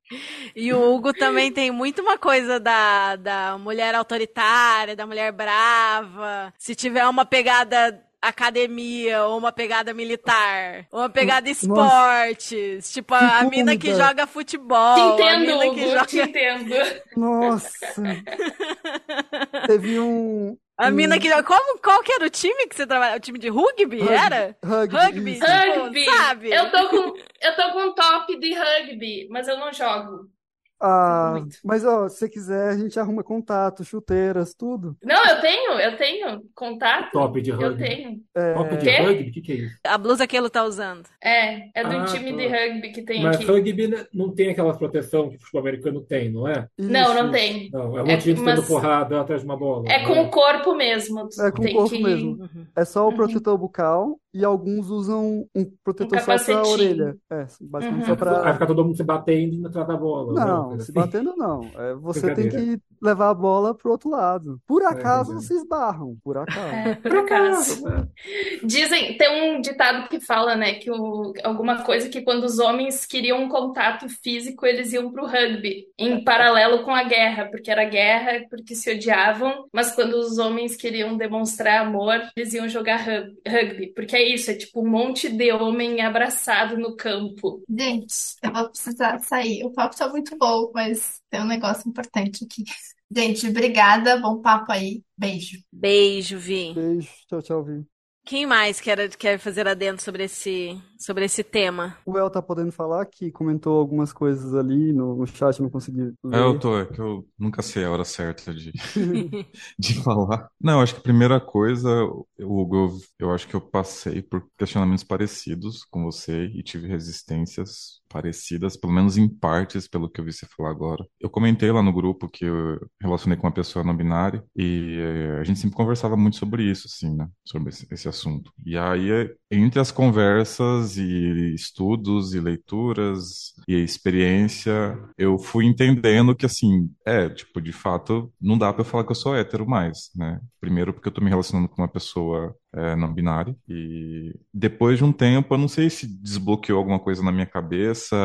E o Hugo também tem muito uma coisa da, da mulher autoritária, da mulher brava. Se tiver uma pegada academia, ou uma pegada militar, ou uma pegada esportes. Tipo, a, a mina que joga futebol. Te a entendo, mina que Hugo, joga... te entendo. Nossa! Teve um. A mina que. Como, qual que era o time que você trabalhava? O time de rugby? Rugby, Era? rugby, Rugby, tipo, Rugby! sabe? Eu tô com eu tô com um top de rugby, mas eu não jogo. Ah, Muito. mas ó, se você quiser, a gente arruma contato, chuteiras, tudo. Não, eu tenho, eu tenho contato. Top de Eu rugby. tenho. É, Top de Quê? rugby? O que, que é isso? A blusa que ele tá usando. É, é do Ah, time tá. de rugby que tem Mas aqui. rugby né, não tem aquela proteção que o futebol americano tem, não é? Não, não isso. tem. Não, é um É, monte de gente mas- dando porrada atrás de uma bola. É não com o corpo mesmo. É com o corpo que... mesmo. É só o Uhum. protetor bucal e alguns usam um protetor só pra capacetinho. orelha. É, basicamente Uhum. só Vai pra. ficar todo mundo se batendo e atrás da bola. Não, coisa se assim. batendo não. É, você tem que levar a bola pro outro lado. Por acaso entendi. se esbarram, por acaso. É, por acaso. Dizem, tem um ditado que fala, né, que o, alguma coisa que quando os homens queriam um contato físico, eles iam pro rugby, em paralelo com a guerra, porque era guerra, porque se odiavam, mas quando os homens queriam demonstrar amor, eles iam jogar rug- rugby, porque é isso, é tipo um monte de homem abraçado no campo. Gente, eu vou precisar sair. O papo tá muito bom, mas tem um negócio importante aqui. Gente, obrigada. Bom papo aí. Beijo. Beijo, Vi. Beijo, tchau, tchau, Vi. Quem mais quer, quer fazer adendo sobre esse, sobre esse tema? O El tá podendo falar que comentou algumas coisas ali no, no chat, não consegui É, eu ler. tô, é que eu nunca sei a hora certa de, de falar. Não, acho que a primeira coisa, Hugo, eu, eu acho que eu passei por questionamentos parecidos com você e tive resistências parecidas, pelo menos em partes, pelo que eu vi você falar agora. Eu comentei lá no grupo que eu relacionei com uma pessoa não binária e eh, a gente sempre conversava muito sobre isso, assim, né? Sobre esse, esse assunto. E aí, entre as conversas e estudos e leituras e experiência, eu fui entendendo que, assim, é, tipo, de fato, não dá pra eu falar que eu sou hétero mais, né? Primeiro porque eu tô me relacionando com uma pessoa é, não binária e depois de um tempo, eu não sei se desbloqueou alguma coisa na minha cabeça,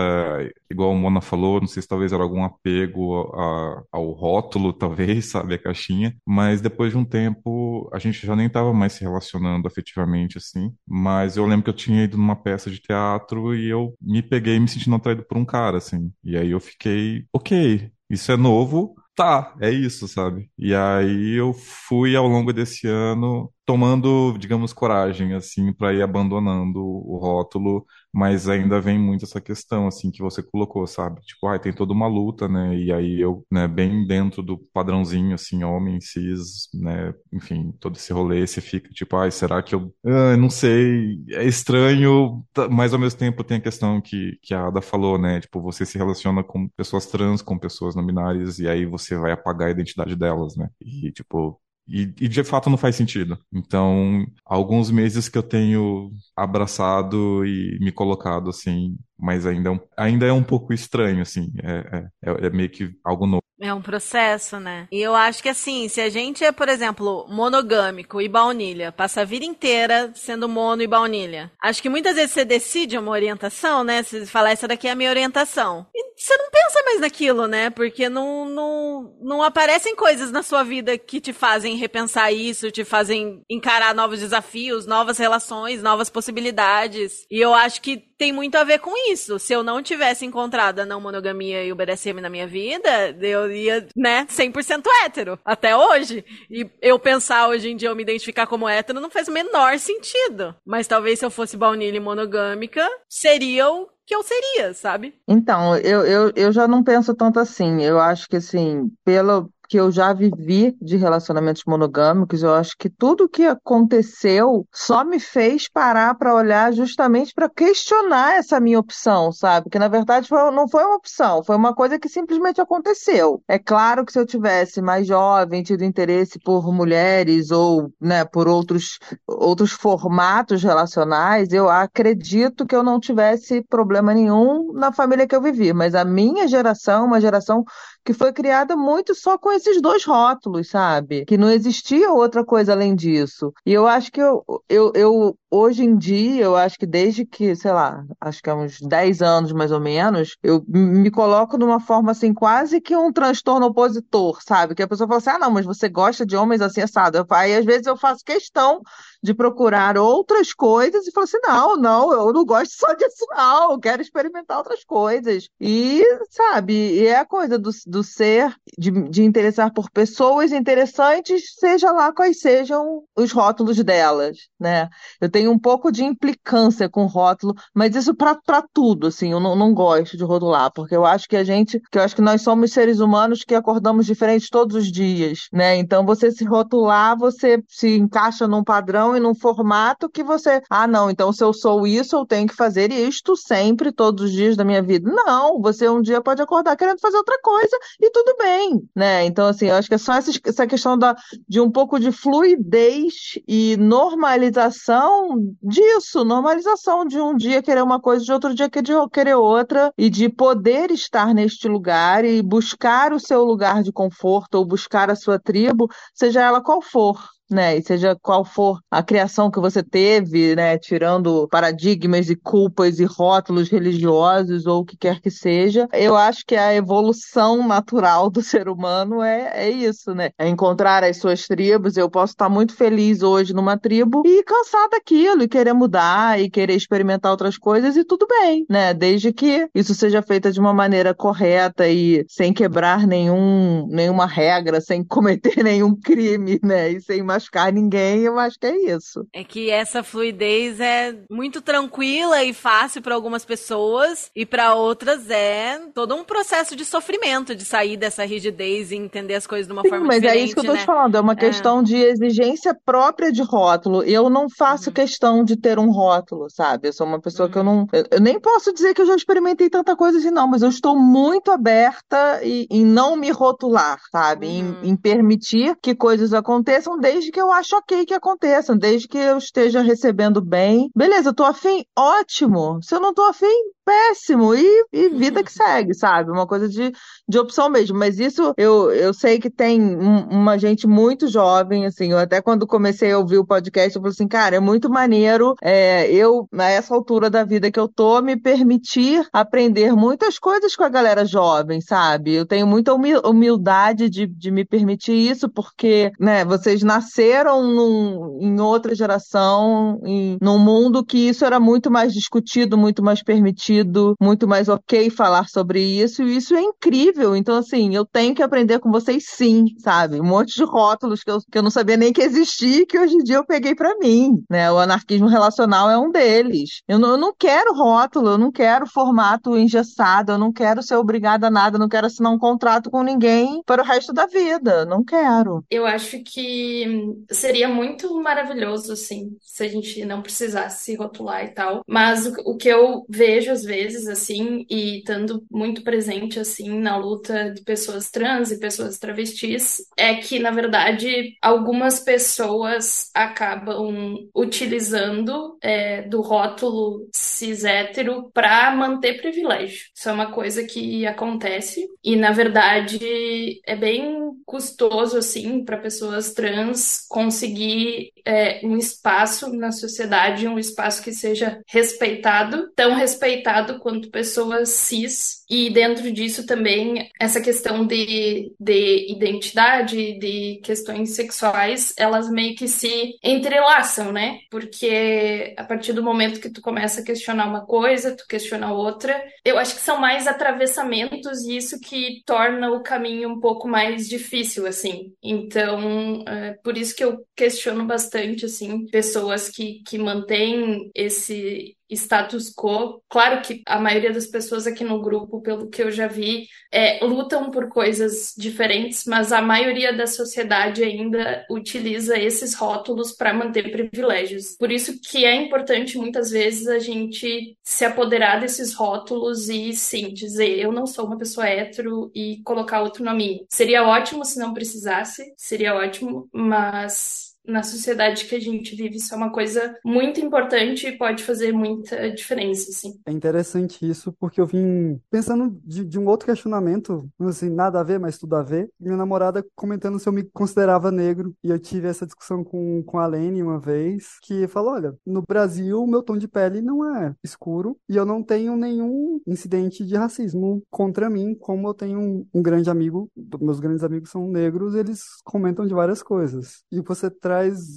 igual a Mona falou, não sei se talvez era algum apego a- ao rótulo, talvez, sabe, a caixinha, mas depois de um tempo, a gente já nem tava mais se relacionando afetivamente, assim, mas eu lembro que eu tinha ido numa peça de teatro e eu me peguei me sentindo atraído por um cara, assim, e aí eu fiquei, ok, isso é novo, tá, é isso, sabe? E aí eu fui ao longo desse ano tomando, digamos, coragem, assim, para ir abandonando o rótulo, mas ainda vem muito essa questão, assim, que você colocou, sabe? Tipo, ai, tem toda uma luta, né? E aí eu, né, bem dentro do padrãozinho, assim, homem, cis, né? Enfim, todo esse rolê, você fica tipo, ai, será que eu. Ah, não sei, é estranho, tá- mas ao mesmo tempo tem a questão que, que a Ada falou, né? Tipo, você se relaciona com pessoas trans, com pessoas não binárias, e aí você vai apagar a identidade delas, né? E, tipo, e, e de fato não faz sentido. Então, alguns meses que eu tenho abraçado e me colocado assim, mas ainda é um, ainda é um pouco estranho, assim. É, é, é- é meio que algo novo. É um processo, né? E eu acho que assim, se a gente é, por exemplo, monogâmico e baunilha, passa a vida inteira sendo mono e baunilha. Acho que muitas vezes você decide uma orientação, né? Você fala, essa daqui é a minha orientação. E você não pensa mais naquilo, né? Porque não, não, não aparecem coisas na sua vida que te fazem repensar isso, te fazem encarar novos desafios, novas relações, novas possibilidades. E eu acho que tem muito a ver com isso. Se eu não tivesse encontrado a não monogamia e o BDSM na minha vida, eu ia, né, 100% hétero, até hoje. E eu pensar hoje em dia eu me identificar como hétero não faz o menor sentido. Mas talvez se eu fosse baunilha e monogâmica, seria o que eu seria, sabe? Então, eu, eu, eu já não penso tanto assim. Eu acho que, assim, pelo que eu já vivi de relacionamentos monogâmicos, eu acho que tudo que aconteceu só me fez parar para olhar justamente para questionar essa minha opção, sabe? Que na verdade foi, não foi uma opção, foi uma coisa que simplesmente aconteceu. É claro que se eu tivesse mais jovem, tido interesse por mulheres ou, né, por outros outros formatos relacionais, eu acredito que eu não tivesse problema nenhum na família que eu vivi, mas a minha geração, uma geração que foi criada muito só com esses dois rótulos, sabe? Que não existia outra coisa além disso. E eu acho que eu, eu, eu hoje em dia, eu acho que desde que, sei lá, acho que há uns 10 anos mais ou menos, eu me coloco numa forma assim, quase que um transtorno opositor, sabe? Que a pessoa fala assim: ah, não, mas você gosta de homens assim assado. Aí às vezes eu faço questão de procurar outras coisas e falo assim: não, não, eu não gosto só disso, não, eu quero experimentar outras coisas. E, sabe, e é a coisa do, do ser, de, de interessar por pessoas interessantes, seja lá quais sejam os rótulos delas, né? Eu tenho um pouco de implicância com rótulo, mas isso para tudo, assim, eu não, não gosto de rotular, porque eu acho que a gente, que eu acho que nós somos seres humanos que acordamos diferentes todos os dias, né? Então você se rotular, você se encaixa num padrão e num formato que você, ah, não, então se eu sou isso, eu tenho que fazer isto sempre, todos os dias da minha vida. Não, você um dia pode acordar querendo fazer outra coisa e tudo bem, né? Então, assim, eu acho que é só essa, essa questão da, de um pouco de fluidez e normalização disso, normalização de um dia querer uma coisa, de outro dia querer outra, e de poder estar neste lugar e buscar o seu lugar de conforto ou buscar a sua tribo, seja ela qual for né? E seja qual for a criação que você teve, né? Tirando paradigmas e culpas e rótulos religiosos ou o que quer que seja, eu acho que a evolução natural do ser humano é, é isso, né? É encontrar as suas tribos. Eu posso estar muito feliz hoje numa tribo e cansar daquilo e querer mudar e querer experimentar outras coisas e tudo bem, né? Desde que isso seja feito de uma maneira correta e sem quebrar nenhum, nenhuma regra, sem cometer nenhum crime, né? E sem machucar ninguém, eu acho que é isso. É que essa fluidez é muito tranquila e fácil para algumas pessoas e para outras é todo um processo de sofrimento de sair dessa rigidez e entender as coisas de uma Sim, forma mas diferente, é isso que eu tô né? te falando, é uma questão de exigência própria de rótulo. Eu não faço questão de ter um rótulo, sabe? Eu sou uma pessoa que eu não. Eu, eu nem posso dizer que eu já experimentei tanta coisa assim, não, mas eu estou muito aberta e- em não me rotular, sabe? Em, em permitir que coisas aconteçam desde que eu acho ok que aconteçam, desde que eu esteja recebendo bem. Beleza, eu tô afim, ótimo. Se eu não tô afim, péssimo. E, e vida que segue, sabe? Uma coisa de, de opção mesmo. Mas isso eu, eu sei que tem um- uma gente muito jovem, assim. Eu até quando comecei a ouvir o podcast, eu falei assim, cara, é muito maneiro é, eu, nessa altura da vida que eu tô, me permitir aprender muitas coisas com a galera jovem, sabe? Eu tenho muita humi- humildade de, de me permitir isso, porque, né, vocês nasceram num, em outra geração, em, num mundo que isso era muito mais discutido, muito mais permitido, muito mais ok falar sobre isso, e isso é incrível. Então, assim, eu tenho que aprender com vocês sim, sabe? Um monte de rótulos que eu, que eu não sabia nem que existia, que hoje em dia eu peguei pra mim, né? O anarquismo relacional é um deles. Eu não, eu não quero rótulo, eu não quero formato engessado, eu não quero ser obrigada a nada, eu não quero assinar um contrato com ninguém para o resto da vida. Não quero. Eu acho que seria muito maravilhoso, assim, se a gente não precisasse se rotular e tal. Mas o, o que eu vejo às vezes, assim, e estando muito presente, assim, na luta de pessoas trans e pessoas travestis, é que, na verdade, algumas pessoas acabam utilizando é, do rótulo cis hétero para manter privilégio. Isso é uma coisa que acontece e, na verdade, é bem custoso, assim, para pessoas trans conseguir é, um espaço na sociedade, um espaço que seja respeitado, tão respeitado quanto pessoas cis. E dentro disso também essa questão de, de identidade, de questões sexuais, elas meio que se entrelaçam, né? Porque a partir do momento que tu começa a questionar uma coisa, tu questiona outra, eu acho que são mais atravessamentos e isso que torna o caminho um pouco mais difícil, assim. Então, é por isso que eu questiono bastante, assim, pessoas que, que mantêm esse status quo. Claro que a maioria das pessoas aqui no grupo, pelo que eu já vi, é, lutam por coisas diferentes, mas a maioria da sociedade ainda utiliza esses rótulos para manter privilégios. Por isso que é importante muitas vezes a gente se apoderar desses rótulos e sim dizer eu não sou uma pessoa hétero e colocar outro nome. Seria ótimo se não precisasse, seria ótimo, mas na sociedade que a gente vive, isso é uma coisa muito importante e pode fazer muita diferença, assim. É interessante isso, porque eu vim pensando de, de um outro questionamento, assim, nada a ver, mas tudo a ver. Minha namorada comentando se eu me considerava negro, e eu tive essa discussão com, com a Lene uma vez, que falou, olha, no Brasil, meu tom de pele não é escuro, e eu não tenho nenhum incidente de racismo contra mim, como eu tenho um, um grande amigo, meus grandes amigos são negros, eles comentam de várias coisas. E você traz,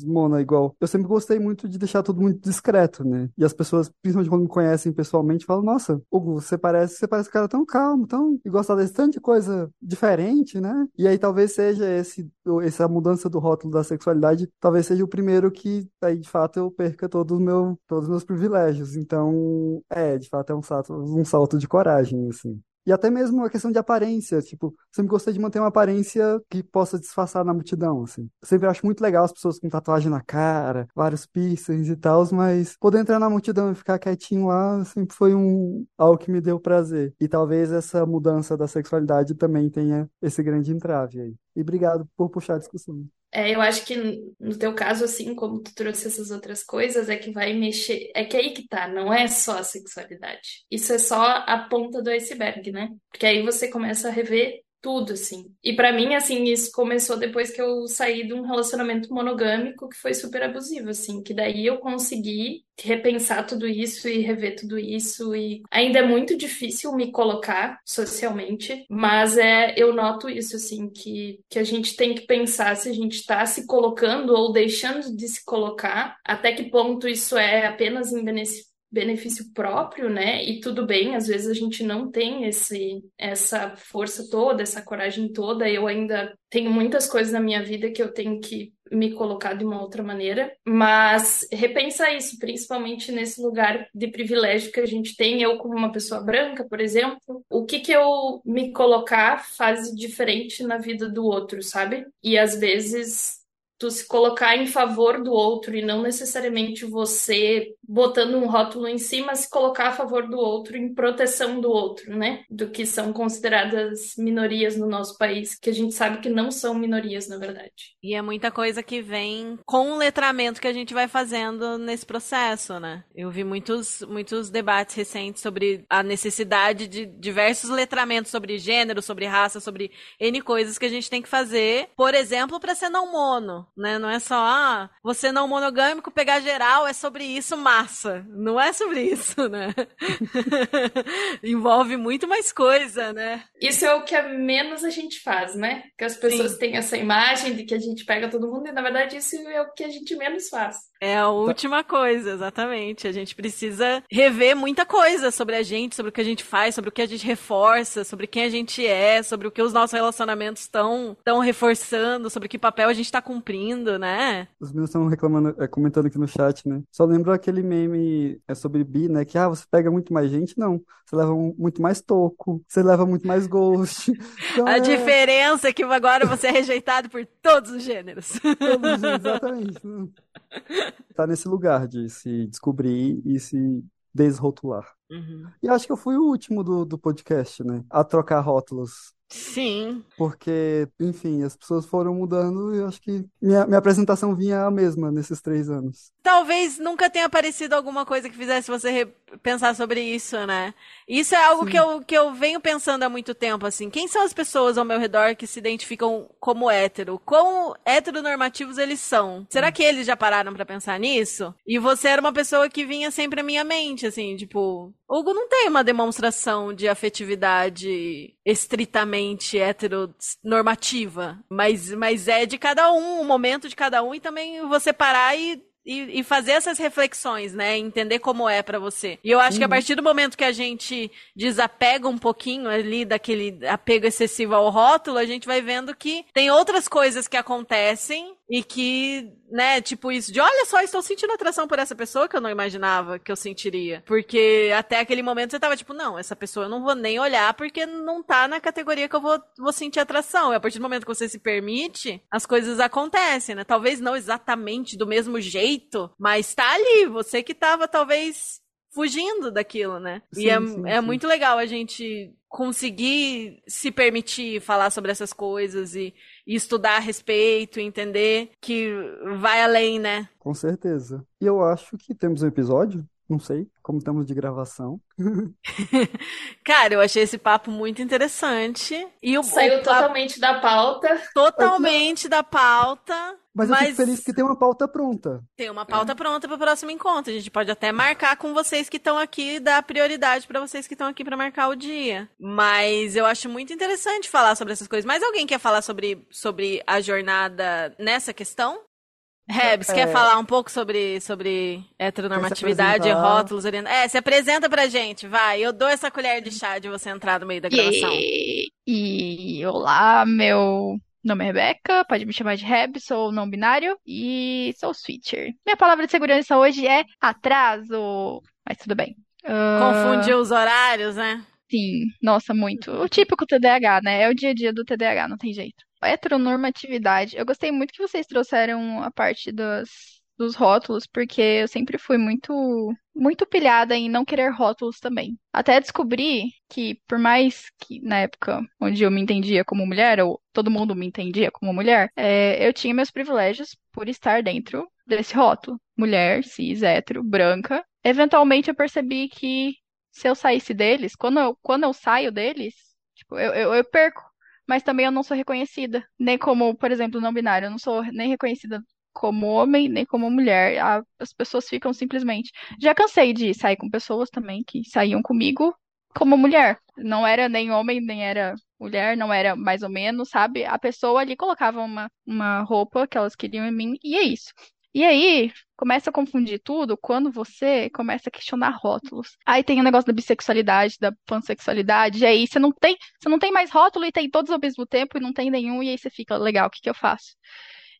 Mona, igual. Eu sempre gostei muito de deixar tudo muito discreto, né? E as pessoas, principalmente quando me conhecem pessoalmente, falam: Nossa, Hugo, você parece, você parece um cara tão calmo, tão. e gosta desse tanto de coisa diferente, né? E aí talvez seja esse, essa mudança do rótulo da sexualidade, talvez seja o primeiro que, aí de fato, eu perca todo meu, todos os meus privilégios. Então, é, de fato, é um salto, um salto de coragem, assim. E até mesmo a questão de aparência, tipo, sempre gostei de manter uma aparência que possa disfarçar na multidão, assim. Sempre acho muito legal as pessoas com tatuagem na cara, vários piercings e tal, mas poder entrar na multidão e ficar quietinho lá sempre foi um algo que me deu prazer. E talvez essa mudança da sexualidade também tenha esse grande entrave aí. E obrigado por puxar a discussão. É, eu acho que no teu caso, assim, como tu trouxe essas outras coisas, é que vai mexer. É que aí que tá, não é só a sexualidade. Isso é só a ponta do iceberg, né? Porque aí você começa a rever tudo, assim. E para mim, assim, isso começou depois que eu saí de um relacionamento monogâmico que foi super abusivo, assim, que daí eu consegui repensar tudo isso e rever tudo isso e ainda é muito difícil me colocar socialmente, mas é eu noto isso assim que que a gente tem que pensar se a gente está se colocando ou deixando de se colocar, até que ponto isso é apenas benefício próprio, né? E tudo bem, às vezes a gente não tem esse essa força toda, essa coragem toda. Eu ainda tenho muitas coisas na minha vida que eu tenho que me colocar de uma outra maneira, mas repensa isso, principalmente nesse lugar de privilégio que a gente tem, eu como uma pessoa branca, por exemplo, o que que eu me colocar faz diferente na vida do outro, sabe? E às vezes tu se colocar em favor do outro e não necessariamente você botando um rótulo em cima, se colocar a favor do outro em proteção do outro, né? Do que são consideradas minorias no nosso país, que a gente sabe que não são minorias, na verdade. E é muita coisa que vem com o letramento que a gente vai fazendo nesse processo, né? Eu vi muitos, muitos debates recentes sobre a necessidade de diversos letramentos sobre gênero, sobre raça, sobre N coisas que a gente tem que fazer, por exemplo, para ser não mono né? Não é só, ah, você não monogâmico, pegar geral, é sobre isso, massa. Não é sobre isso, né? Envolve muito mais coisa, né? Isso é o que menos a gente faz, né? Que as pessoas Sim. têm essa imagem de que a gente pega todo mundo, e na verdade isso é o que a gente menos faz. É a última coisa, exatamente. A gente precisa rever muita coisa sobre a gente, sobre o que a gente faz, sobre o que a gente reforça, sobre quem a gente é, sobre o que os nossos relacionamentos estão reforçando, sobre que papel a gente está cumprindo, né? Os meus estão reclamando, é, comentando aqui no chat, né? Só lembro aquele meme é sobre bi, né? Que ah, você pega muito mais gente, não. Você leva muito mais toco, você leva muito mais ghost. Então, a é... diferença é que agora você é rejeitado por todos os gêneros. Todos os gêneros, exatamente tá nesse lugar de se descobrir e se desrotular. Uhum. E acho que eu fui o último do, do podcast, né? A trocar rótulos. Sim. Porque, enfim, as pessoas foram mudando e eu acho que minha, minha apresentação vinha a mesma nesses três anos. Talvez nunca tenha aparecido alguma coisa que fizesse você pensar sobre isso, né? Isso é algo que eu, que eu venho pensando há muito tempo, assim. Quem são as pessoas ao meu redor que se identificam como hétero? Quão heteronormativos eles são? Será que eles já pararam para pensar nisso? E você era uma pessoa que vinha sempre à minha mente, assim, tipo, Hugo não tem uma demonstração de afetividade estritamente heteronormativa, mas, mas é de cada um, o momento de cada um, e também você parar e e, e fazer essas reflexões, né? Entender como é para você. E eu acho que a partir do momento que a gente desapega um pouquinho ali daquele apego excessivo ao rótulo, a gente vai vendo que tem outras coisas que acontecem e que, né, tipo isso de olha só, estou sentindo atração por essa pessoa que eu não imaginava que eu sentiria. Porque até aquele momento você tava tipo, não, essa pessoa eu não vou nem olhar porque não tá na categoria que eu vou, vou sentir atração. E a partir do momento que você se permite, as coisas acontecem, né? Talvez não exatamente do mesmo jeito, mas tá ali, você que tava talvez fugindo daquilo, né? Sim, e é, sim, é sim. muito legal a gente conseguir se permitir falar sobre essas coisas e, e estudar a respeito, entender que vai além, né? Com certeza. E eu acho que temos um episódio, não sei como estamos de gravação. Cara, eu achei esse papo muito interessante. E o, Saiu o papo totalmente da pauta. totalmente da pauta. Mas eu fico Mas- feliz que tem uma pauta pronta. Tem uma pauta pronta para o próximo encontro. A gente pode até marcar com vocês que estão aqui, dar prioridade para vocês que estão aqui para marcar o dia. Mas eu acho muito interessante falar sobre essas coisas. Mais alguém quer falar sobre, sobre a jornada nessa questão? Rebs, É. quer falar um pouco sobre, sobre heteronormatividade, rótulos, orient... É, se apresenta pra gente, vai. Eu dou essa colher de chá de você entrar no meio da gravação. E, e olá, meu nome é Rebeca, pode me chamar de Reb, sou não binário e sou switcher. Minha palavra de segurança hoje é atraso, mas tudo bem. Ah, Confundiu os horários, né? Sim, nossa, muito. O típico TDAH, né? É o dia a dia do TDAH, não tem jeito. Heteronormatividade. Eu gostei muito que vocês trouxeram a parte dos, dos rótulos, porque eu sempre fui muito, muito pilhada em não querer rótulos também. Até descobri que, por mais que na época onde eu me entendia como mulher, ou todo mundo me entendia como mulher, é, eu tinha meus privilégios por estar dentro desse rótulo. Mulher, cis, hétero, branca. Eventualmente eu percebi que se eu saísse deles, quando eu, quando eu saio deles, tipo, eu, eu, eu perco. Mas também eu não sou reconhecida. Nem como, por exemplo, não binário. Eu não sou nem reconhecida como homem, nem como mulher. A- As pessoas ficam simplesmente. Já cansei de sair com pessoas também que saíam comigo como mulher. Não era nem homem, nem era mulher, não era mais ou menos, sabe? A pessoa ali colocava uma, uma roupa que elas queriam em mim, e é isso. E aí, começa a confundir tudo quando você começa a questionar rótulos. Aí tem o negócio da bissexualidade, da pansexualidade, e aí você não tem, você não tem mais rótulo e tem todos ao mesmo tempo e não tem nenhum, e aí você fica, legal, o que que eu faço?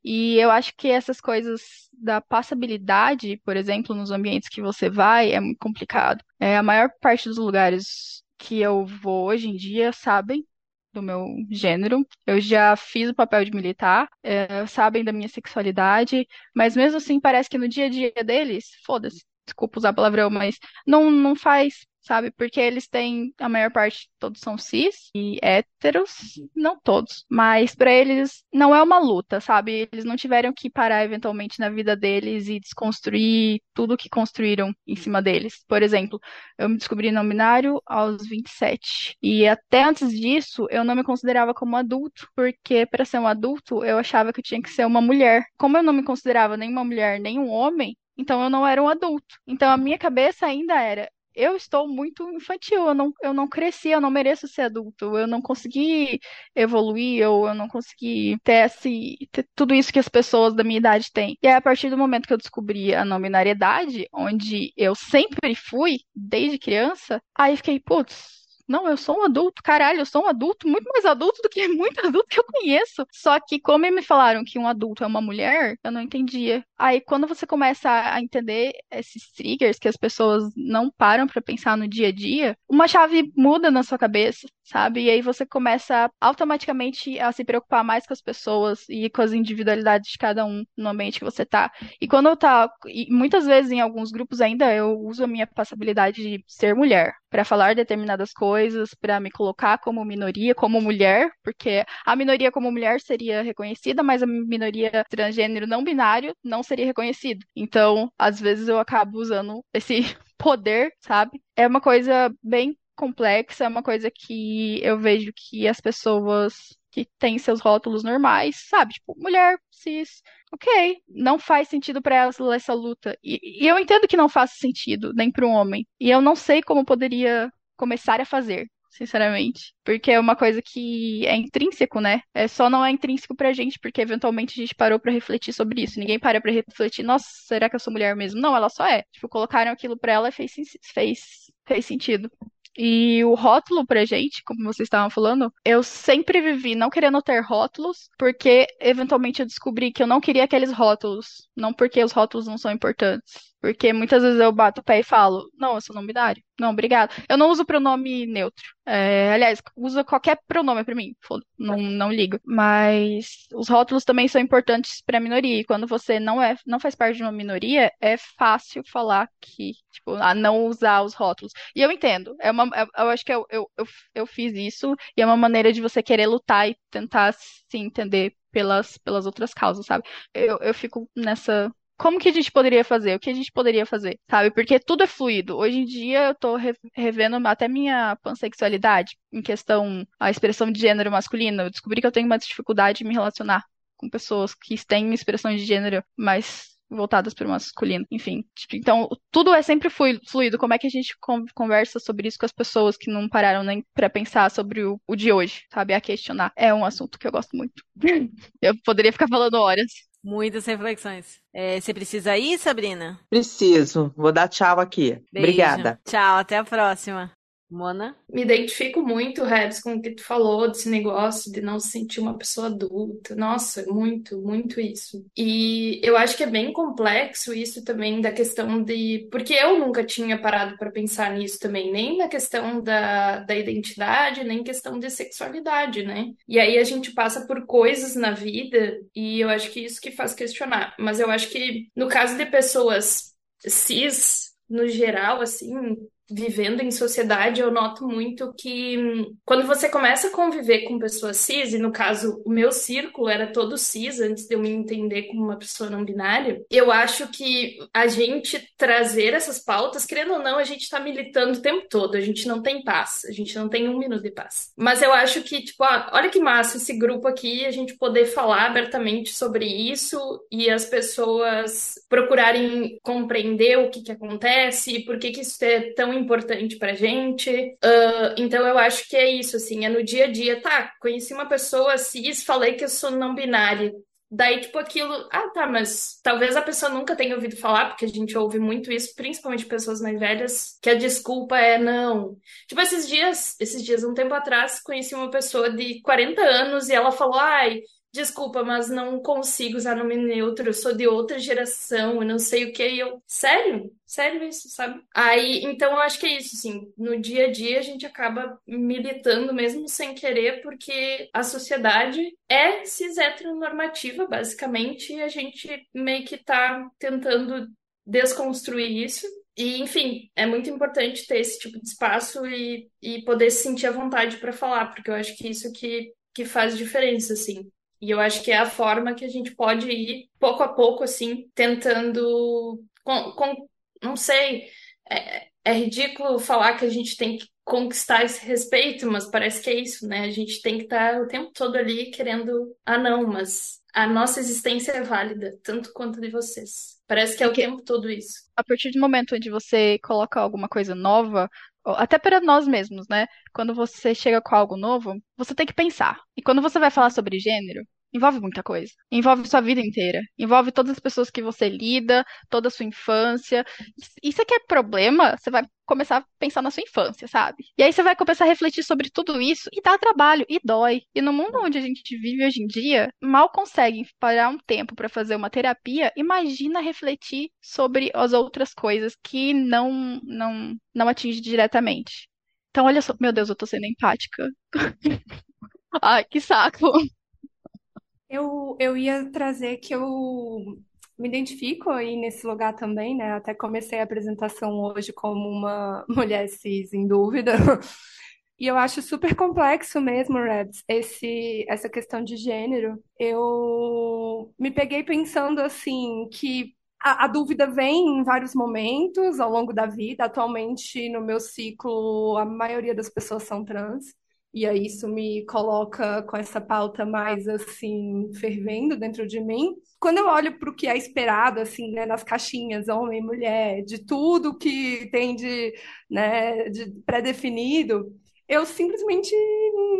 E eu acho que essas coisas da passabilidade, por exemplo, nos ambientes que você vai, é muito complicado. É, a maior parte dos lugares que eu vou hoje em dia sabem do meu gênero. Eu já fiz o papel de militar, é, sabem da minha sexualidade, mas mesmo assim parece que no dia a dia deles, foda-se, desculpa usar palavrão, mas não, não faz, sabe? Porque eles têm, a maior parte, todos são cis e héteros, não todos, mas pra eles não é uma luta, sabe? Eles não tiveram que parar eventualmente na vida deles e desconstruir tudo que construíram em cima deles. Por exemplo, eu me descobri não binário aos 27. E até antes disso, eu não me considerava como adulto, porque para ser um adulto, eu achava que eu tinha que ser uma mulher. Como eu não me considerava nem uma mulher, nem um homem, então eu não era um adulto. Então a minha cabeça ainda era eu estou muito infantil, eu não, eu não cresci, eu não mereço ser adulto, eu não consegui evoluir, ou eu não consegui ter, esse, ter tudo isso que as pessoas da minha idade têm. E aí, a partir do momento que eu descobri a não binariedade, onde eu sempre fui, desde criança, aí fiquei, putz, não, eu sou um adulto, caralho, eu sou um adulto, muito mais adulto do que muito adulto que eu conheço. Só que, como me falaram que um adulto é uma mulher, eu não entendia. Aí, quando você começa a entender esses triggers que as pessoas não param pra pensar no dia a dia, uma chave muda na sua cabeça, sabe? E aí você começa automaticamente a se preocupar mais com as pessoas e com as individualidades de cada um no ambiente que você tá. E quando eu tá, e muitas vezes em alguns grupos ainda eu uso a minha passabilidade de ser mulher para falar determinadas coisas, para me colocar como minoria, como mulher, porque a minoria como mulher seria reconhecida, mas a minoria transgênero não binário não seria reconhecido. Então, às vezes eu acabo usando esse poder, sabe? É uma coisa bem complexa, é uma coisa que eu vejo que as pessoas que têm seus rótulos normais, sabe? Tipo, mulher, cis, ok, não faz sentido pra elas essa luta. E, e eu entendo que não faz sentido, nem para um homem. E eu não sei como poderia começar a fazer, sinceramente. Porque é uma coisa que é intrínseco, né? É só não é intrínseco pra gente, porque eventualmente a gente parou pra refletir sobre isso. Ninguém para pra refletir, nossa, será que eu sou mulher mesmo? Não, ela só é. Tipo, colocaram aquilo pra ela e fez, fez, fez sentido. E o rótulo pra gente, como vocês estavam falando, eu sempre vivi não querendo ter rótulos, porque eventualmente eu descobri que eu não queria aqueles rótulos. Não porque os rótulos não são importantes. Porque muitas vezes eu bato o pé e falo, não, eu sou não binário. Não, obrigado. Eu não uso pronome neutro. É, aliás, usa qualquer pronome para mim. Não, não ligo. Mas os rótulos também são importantes para minoria. E quando você não é, não faz parte de uma minoria, é fácil falar que, tipo, a não usar os rótulos. E eu entendo. É uma, eu acho que eu, eu, eu, eu fiz isso e é uma maneira de você querer lutar e tentar se entender pelas, pelas outras causas, sabe? Eu, eu fico nessa como que a gente poderia fazer? O que a gente poderia fazer? Sabe? Porque tudo é fluido. Hoje em dia eu tô revendo até minha pansexualidade em questão a expressão de gênero masculino. Eu descobri que eu tenho mais dificuldade em me relacionar com pessoas que têm expressões de gênero mais voltadas para o masculino, enfim. Então, tudo é sempre fluido. Como é que a gente conversa sobre isso com as pessoas que não pararam nem para pensar sobre o, o de hoje, sabe? A questionar. É um assunto que eu gosto muito. eu poderia ficar falando horas. Muitas reflexões. É, você precisa ir, Sabrina? Preciso. Vou dar tchau aqui. Beijo. Obrigada. Tchau, até a próxima. Mona? Me identifico muito, Rebs, com o que tu falou desse negócio de não se sentir uma pessoa adulta. Nossa, muito, muito isso. E eu acho que é bem complexo isso também da questão de. Porque eu nunca tinha parado para pensar nisso também, nem na questão da, da identidade, nem questão de sexualidade, né? E aí a gente passa por coisas na vida e eu acho que isso que faz questionar. Mas eu acho que no caso de pessoas cis, no geral, assim, vivendo em sociedade, eu noto muito que quando você começa a conviver com pessoas cis, e no caso o meu círculo era todo cis antes de eu me entender como uma pessoa não binária, eu acho que a gente trazer essas pautas, querendo ou não, a gente tá militando o tempo todo, a gente não tem paz, a gente não tem um minuto de paz. Mas eu acho que, tipo, ah, olha que massa esse grupo aqui, a gente poder falar abertamente sobre isso e as pessoas procurarem compreender o que que acontece, por que que isso é tão importante pra gente. Uh, então eu acho que é isso, assim, é no dia a dia. Tá, conheci uma pessoa cis, falei que eu sou não binária. Daí, tipo, aquilo, ah, tá, mas talvez a pessoa nunca tenha ouvido falar, porque a gente ouve muito isso, principalmente pessoas mais velhas, que a desculpa é não. Tipo, esses dias, esses dias, um tempo atrás, conheci uma pessoa de 40 anos e ela falou, ai, desculpa, mas não consigo usar nome neutro, eu sou de outra geração, eu não sei o que. E eu, sério? Sério isso, sabe? Aí, então eu acho que é isso, assim, no dia a dia a gente acaba militando mesmo sem querer, porque a sociedade é cis heteronormativa, basicamente, e a gente meio que tá tentando desconstruir isso. E, enfim, é muito importante ter esse tipo de espaço e, e poder se sentir à vontade para falar, porque eu acho que isso que, que faz diferença, assim. E eu acho que é a forma que a gente pode ir pouco a pouco, assim, tentando. Com, com não sei, é, é ridículo falar que a gente tem que conquistar esse respeito, mas parece que é isso, né? A gente tem que estar o tempo todo ali querendo. Ah, não, mas a nossa existência é válida, tanto quanto de vocês. Parece que é o tempo todo isso. A partir do momento onde você coloca alguma coisa nova, até para nós mesmos, né? Quando você chega com algo novo, você tem que pensar. E quando você vai falar sobre gênero, envolve muita coisa. Envolve sua vida inteira. Envolve todas as pessoas que você lida, toda a sua infância. E se quer problema, você vai começar a pensar na sua infância, sabe? E aí você vai começar a refletir sobre tudo isso e dá trabalho e dói. E no mundo onde a gente vive hoje em dia, mal consegue parar um tempo para fazer uma terapia, imagina refletir sobre as outras coisas que não não não atinge diretamente. Então olha só, meu Deus, eu tô sendo empática. Ai, que saco. Eu, eu ia trazer que eu me identifico aí nesse lugar também, né? Até comecei a apresentação hoje como uma mulher cis em dúvida. E eu acho super complexo mesmo, Rebs, esse, essa questão de gênero. Eu me peguei pensando assim que a, a, dúvida vem em vários momentos ao longo da vida. Atualmente, no meu ciclo, a maioria das pessoas são trans. E aí isso me coloca com essa pauta mais assim fervendo dentro de mim. Quando eu olho para o que é esperado assim, né, nas caixinhas, homem, mulher, de tudo que tem de, né, de pré-definido, eu simplesmente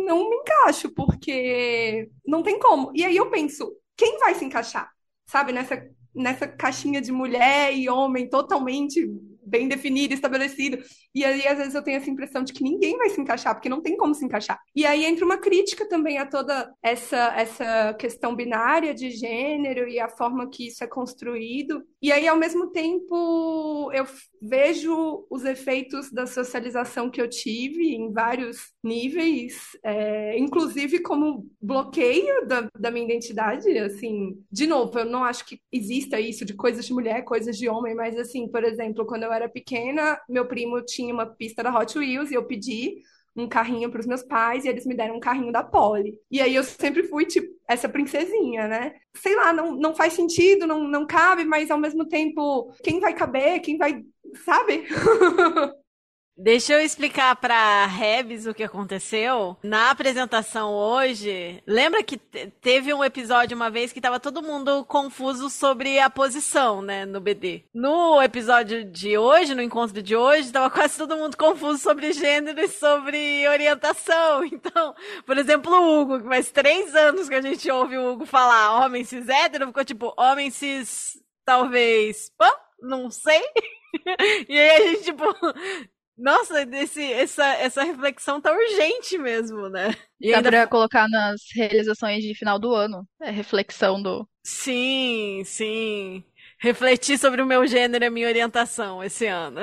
não me encaixo, porque não tem como. E aí eu penso, quem vai se encaixar? Sabe, nessa, nessa caixinha de mulher e homem totalmente bem definido, estabelecido. E aí, às vezes, eu tenho essa impressão de que ninguém vai se encaixar, porque não tem como se encaixar. E aí entra uma crítica também a toda essa, essa questão binária de gênero e a forma que isso é construído. E aí, ao mesmo tempo, eu vejo os efeitos da socialização que eu tive em vários níveis, é, inclusive como bloqueio da, da minha identidade. Assim, de novo, eu não acho que exista isso de coisas de mulher, coisas de homem, mas assim, por exemplo, quando eu era pequena, meu primo tinha uma pista da Hot Wheels e eu pedi um carrinho para os meus pais e eles me deram um carrinho da Polly. E aí eu sempre fui, tipo, essa princesinha, né? Sei lá, não, não faz sentido, não, não cabe, mas ao mesmo tempo, quem vai caber, quem vai. Sabe? Deixa eu explicar para Rebs o que aconteceu. Na apresentação hoje, lembra que teve um episódio uma vez que tava todo mundo confuso sobre a posição, né, no BD. No episódio de hoje, no encontro de hoje, tava quase todo mundo confuso sobre gênero e sobre orientação. Então, por exemplo, o Hugo, que faz três anos que a gente ouve o Hugo falar homem cis hétero, ficou tipo homem cis, talvez, pã? não sei. e aí a gente, tipo, nossa, esse, essa, essa reflexão tá urgente mesmo, né? E Dá ainda... pra colocar nas realizações de final do ano. É reflexão do. Sim, sim. Refletir sobre o meu gênero e a minha orientação esse ano.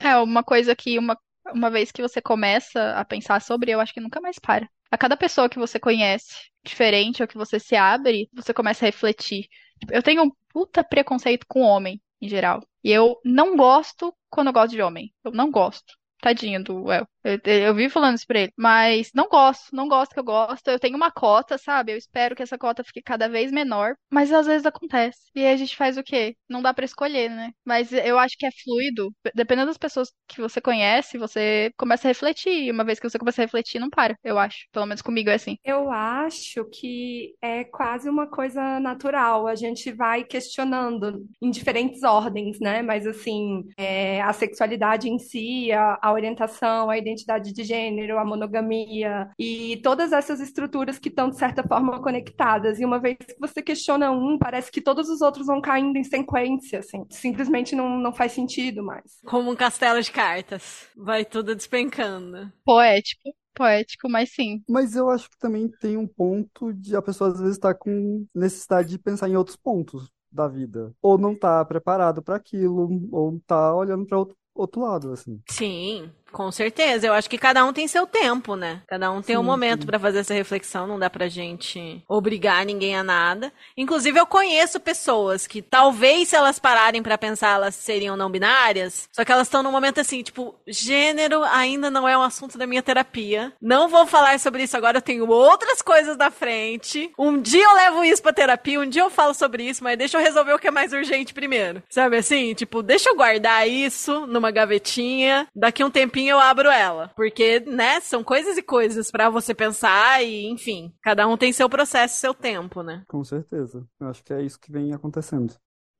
é, uma coisa que uma, uma vez que você começa a pensar sobre, eu acho que nunca mais para. A cada pessoa que você conhece, diferente ou que você se abre, você começa a refletir. Eu tenho um puta preconceito com homem, em geral. E eu não gosto quando eu gosto de homem. Eu não gosto. Tadinho do El. Eu, eu vivo falando isso pra ele. Mas não gosto, não gosto que eu gosto. Eu tenho uma cota, sabe? Eu espero que essa cota fique cada vez menor. Mas às vezes acontece. E aí a gente faz o quê? Não dá para escolher, né? Mas eu acho que é fluido. Dependendo das pessoas que você conhece, você começa a refletir. E uma vez que você começa a refletir, não para, eu acho. Pelo menos comigo é assim. Eu acho que é quase uma coisa natural. A gente vai questionando em diferentes ordens, né? Mas assim, é, a sexualidade em si, a, a orientação, a identidade identidade de gênero, a monogamia e todas essas estruturas que estão, de certa forma, conectadas. E uma vez que você questiona um, parece que todos os outros vão caindo em sequência, assim. Simplesmente não, não faz sentido mais. Como um castelo de cartas. Vai tudo despencando. Poético poético, mas sim. Mas eu acho que também tem um ponto de a pessoa às vezes estar tá com necessidade de pensar em outros pontos da vida. Ou não tá preparado para aquilo, ou tá olhando para outro, outro lado, assim. Sim. Com certeza, eu acho que cada um tem seu tempo, né? Cada um tem sim, um momento para fazer essa reflexão, não dá pra gente obrigar ninguém a nada. Inclusive, eu conheço pessoas que talvez se elas pararem para pensar, elas seriam não binárias, só que elas estão num momento assim, tipo, gênero ainda não é um assunto da minha terapia. Não vou falar sobre isso agora, eu tenho outras coisas da frente. Um dia eu levo isso pra terapia, um dia eu falo sobre isso, mas deixa eu resolver o que é mais urgente primeiro. Sabe assim? Tipo, deixa eu guardar isso numa gavetinha, daqui um tempinho eu abro ela. Porque, né, são coisas e coisas para você pensar e, enfim, cada um tem seu processo, seu tempo, né? Com certeza. Eu acho que é isso que vem acontecendo.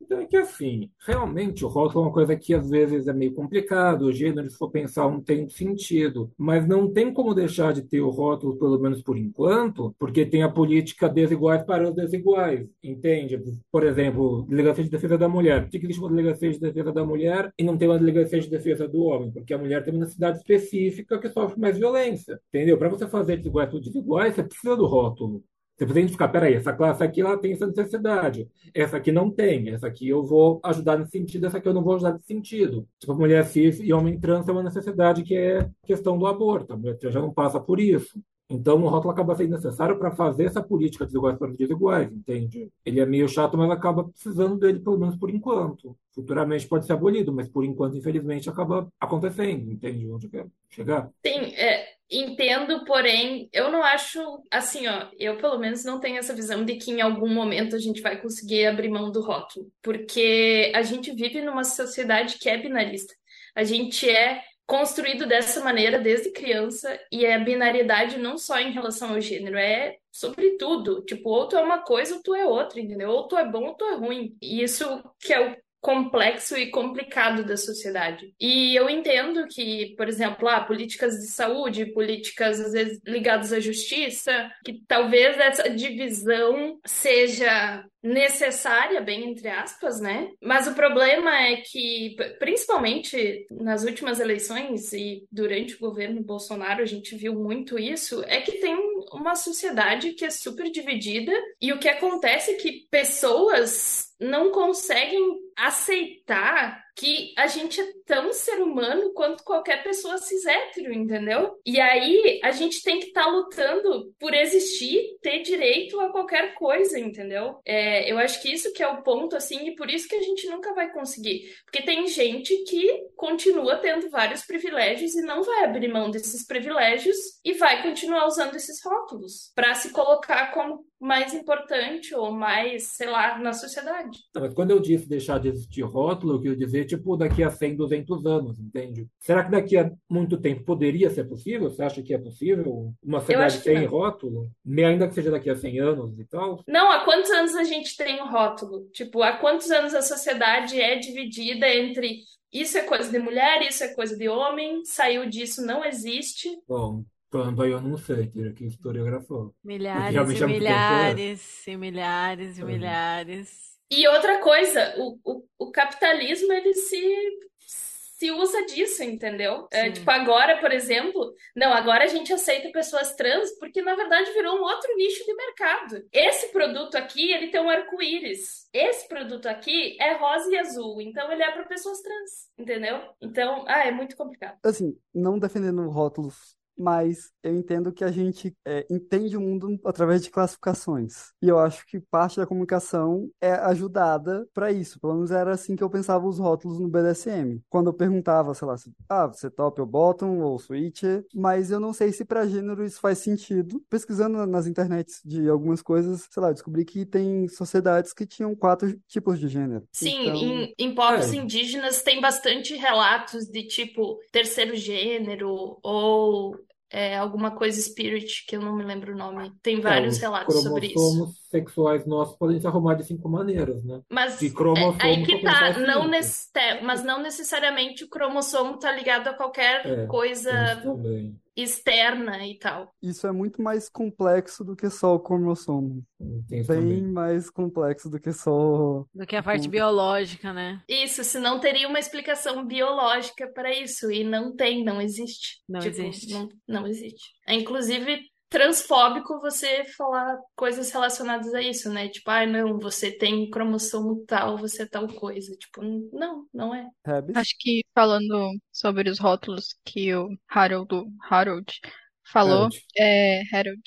Então é que assim, realmente o rótulo é uma coisa que às vezes é meio complicado, o gênero, se for pensar, não tem sentido. Mas não tem como deixar de ter o rótulo, pelo menos por enquanto, porque tem a política desiguais para os desiguais, entende? Por exemplo, delegacia de defesa da mulher. Por que existe uma delegacia de defesa da mulher e não tem uma delegacia de defesa do homem? Porque a mulher tem uma necessidade específica que sofre mais violência, entendeu? Para você fazer desiguais por desiguais, você precisa do rótulo. Você precisa identificar, peraí, essa classe aqui ela tem essa necessidade, essa aqui não tem, essa aqui eu vou ajudar nesse sentido, essa aqui eu não vou ajudar nesse sentido. Tipo, mulher cis e homem trans é uma necessidade que é questão do aborto, a mulher já não passa por isso. Então, o rótulo acaba sendo necessário para fazer essa política de desiguais para desiguais, entende? Ele é meio chato, mas acaba precisando dele, pelo menos por enquanto. Futuramente pode ser abolido, mas por enquanto, infelizmente, acaba acontecendo, entende? Onde quer chegar. Sim, é, entendo, porém, eu não acho assim, ó. Eu, pelo menos, não tenho essa visão de que em algum momento a gente vai conseguir abrir mão do rótulo, porque a gente vive numa sociedade que é binarista. A gente é construído dessa maneira desde criança e é binariedade não só em relação ao gênero, é sobre tudo. Tipo, ou tu é uma coisa ou tu é outra, entendeu? Ou tu é bom ou tu é ruim. E isso que é o complexo e complicado da sociedade. E eu entendo que, por exemplo, ah, políticas de saúde, políticas às vezes ligadas à justiça, que talvez essa divisão seja necessária, bem entre aspas, né? Mas o problema é que, principalmente nas últimas eleições e durante o governo Bolsonaro, a gente viu muito isso, é que tem uma sociedade que é super dividida e o que acontece é que pessoas não conseguem aceitar que a gente é tão ser humano quanto qualquer pessoa cis hétero, entendeu? E aí a gente tem que estar tá lutando por existir, ter direito a qualquer coisa, entendeu? É, eu acho que isso que é o ponto, assim, e por isso que a gente nunca vai conseguir. Porque tem gente que continua tendo vários privilégios e não vai abrir mão desses privilégios e vai continuar usando esses rótulos para se colocar como mais importante ou mais, sei lá, na sociedade. Não, mas quando eu disse deixar de existir rótulo, eu quis dizer, tipo, daqui a 100, 200 anos, entende? Será que daqui a muito tempo poderia ser possível? Você acha que é possível uma cidade sem rótulo? Ainda que seja daqui a 100 anos e tal? Não, há quantos anos a gente tem o rótulo? Tipo, há quantos anos a sociedade é dividida entre isso é coisa de mulher, isso é coisa de homem, saiu disso, não existe. Bom, quando aí eu não sei, teria que historiografar. Milhares e é milhares, e milhares e é. milhares. E outra coisa, o, o, o capitalismo ele se se usa disso, entendeu? É, tipo, agora, por exemplo, não, agora a gente aceita pessoas trans porque, na verdade, virou um outro nicho de mercado. Esse produto aqui, ele tem um arco-íris. Esse produto aqui é rosa e azul, então ele é para pessoas trans, entendeu? Então, ah, é muito complicado. Assim, não defendendo rótulos mas eu entendo que a gente é, entende o mundo através de classificações. E eu acho que parte da comunicação é ajudada para isso. Pelo menos era assim que eu pensava os rótulos no BDSM. Quando eu perguntava, sei lá, se, ah, você é top ou bottom ou switcher, mas eu não sei se para gênero isso faz sentido. Pesquisando nas internets de algumas coisas, sei lá, eu descobri que tem sociedades que tinham quatro tipos de gênero. Sim, então... em, em povos é. indígenas tem bastante relatos de tipo terceiro gênero ou é, alguma coisa spirit, que eu não me lembro o nome. Tem é, vários é, relatos sobre isso. Sexuais nossos podem se arrumar de cinco maneiras, né? Mas de é, aí que tá, não mas não necessariamente o cromossomo tá ligado a qualquer é, coisa externa e tal. Isso é muito mais complexo do que só o cromossomo. Bem também. mais complexo do que só. Do que a parte o... biológica, né? Isso, senão teria uma explicação biológica para isso. E não tem, não existe. Não tipo, existe. Não, não existe. É, inclusive, transfóbico você falar coisas relacionadas a isso, né? Tipo, ah, não, você tem cromossomo tal, você é tal coisa. Tipo, não, não é. Acho que falando sobre os rótulos que o Harold, Harold falou, Harold. é, Harold,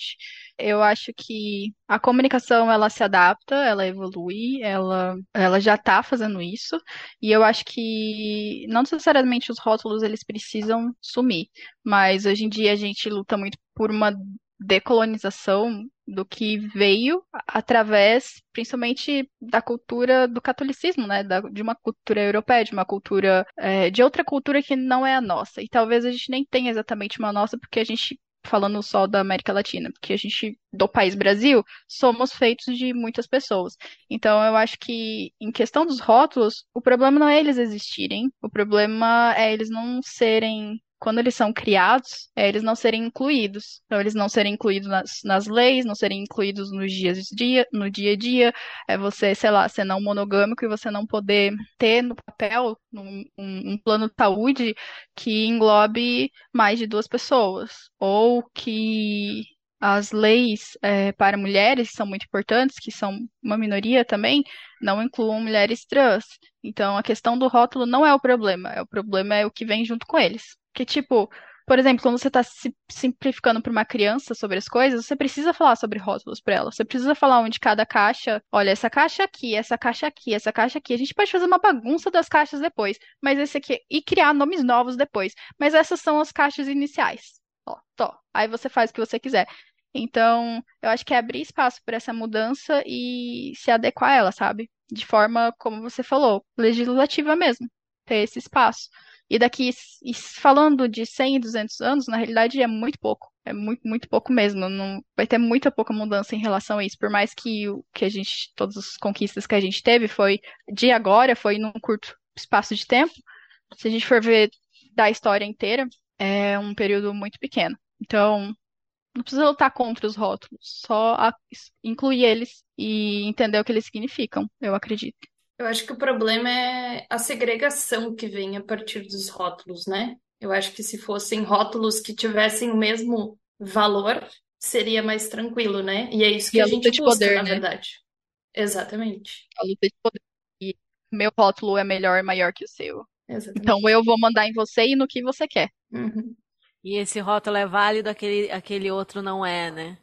eu acho que a comunicação ela se adapta, ela evolui, ela, ela já está fazendo isso, e eu acho que não necessariamente os rótulos eles precisam sumir, mas hoje em dia a gente luta muito por uma decolonização do que veio através, principalmente, da cultura do catolicismo, né? Da, de uma cultura europeia, de uma cultura, é, de outra cultura que não é a nossa. E talvez a gente nem tenha exatamente uma nossa, porque a gente falando só da América Latina, porque a gente, do país Brasil, somos feitos de muitas pessoas. Então, eu acho que, em questão dos rótulos, o problema não é eles existirem, o problema é eles não serem quando eles são criados, é eles não serem incluídos. Então, eles não serem incluídos nas, nas leis, não serem incluídos nos dias dia, no dia a dia. É você, sei lá, ser não monogâmico e você não poder ter no papel um, um plano de saúde que englobe mais de duas pessoas. Ou que as leis é, para mulheres, são muito importantes, que são uma minoria também, não incluam mulheres trans. Então, a questão do rótulo não é o problema, é o problema é o que vem junto com eles. Que, tipo, por exemplo, quando você está simplificando para uma criança sobre as coisas, você precisa falar sobre rótulos para ela. Você precisa falar onde cada caixa, olha, essa caixa aqui, essa caixa aqui, essa caixa aqui. A gente pode fazer uma bagunça das caixas depois, mas esse aqui e criar nomes novos depois. Mas essas são as caixas iniciais. Ó, tó. Aí você faz o que você quiser. Então, eu acho que é abrir espaço para essa mudança e se adequar a ela, sabe? De forma, como você falou, legislativa mesmo. Ter esse espaço. E daqui, falando de 100, 200 anos, na realidade é muito pouco. É muito, muito pouco mesmo. Não, vai ter muita pouca mudança em relação a isso. Por mais que o que a gente, todas as conquistas que a gente teve foi de agora, foi num curto espaço de tempo. Se a gente for ver da história inteira, é um período muito pequeno. Então, não precisa lutar contra os rótulos, só a, incluir eles e entender o que eles significam, eu acredito. Eu acho que o problema é a segregação que vem a partir dos rótulos, né? Eu acho que se fossem rótulos que tivessem o mesmo valor, seria mais tranquilo, né? E é isso que E a a gente de busca, poder, na né? verdade. Exatamente. A luta de poder. E meu rótulo é melhor, maior que o seu. Exatamente. Então eu vou mandar em você e no que você quer. Uhum. E esse rótulo é válido, aquele, aquele outro não é, né?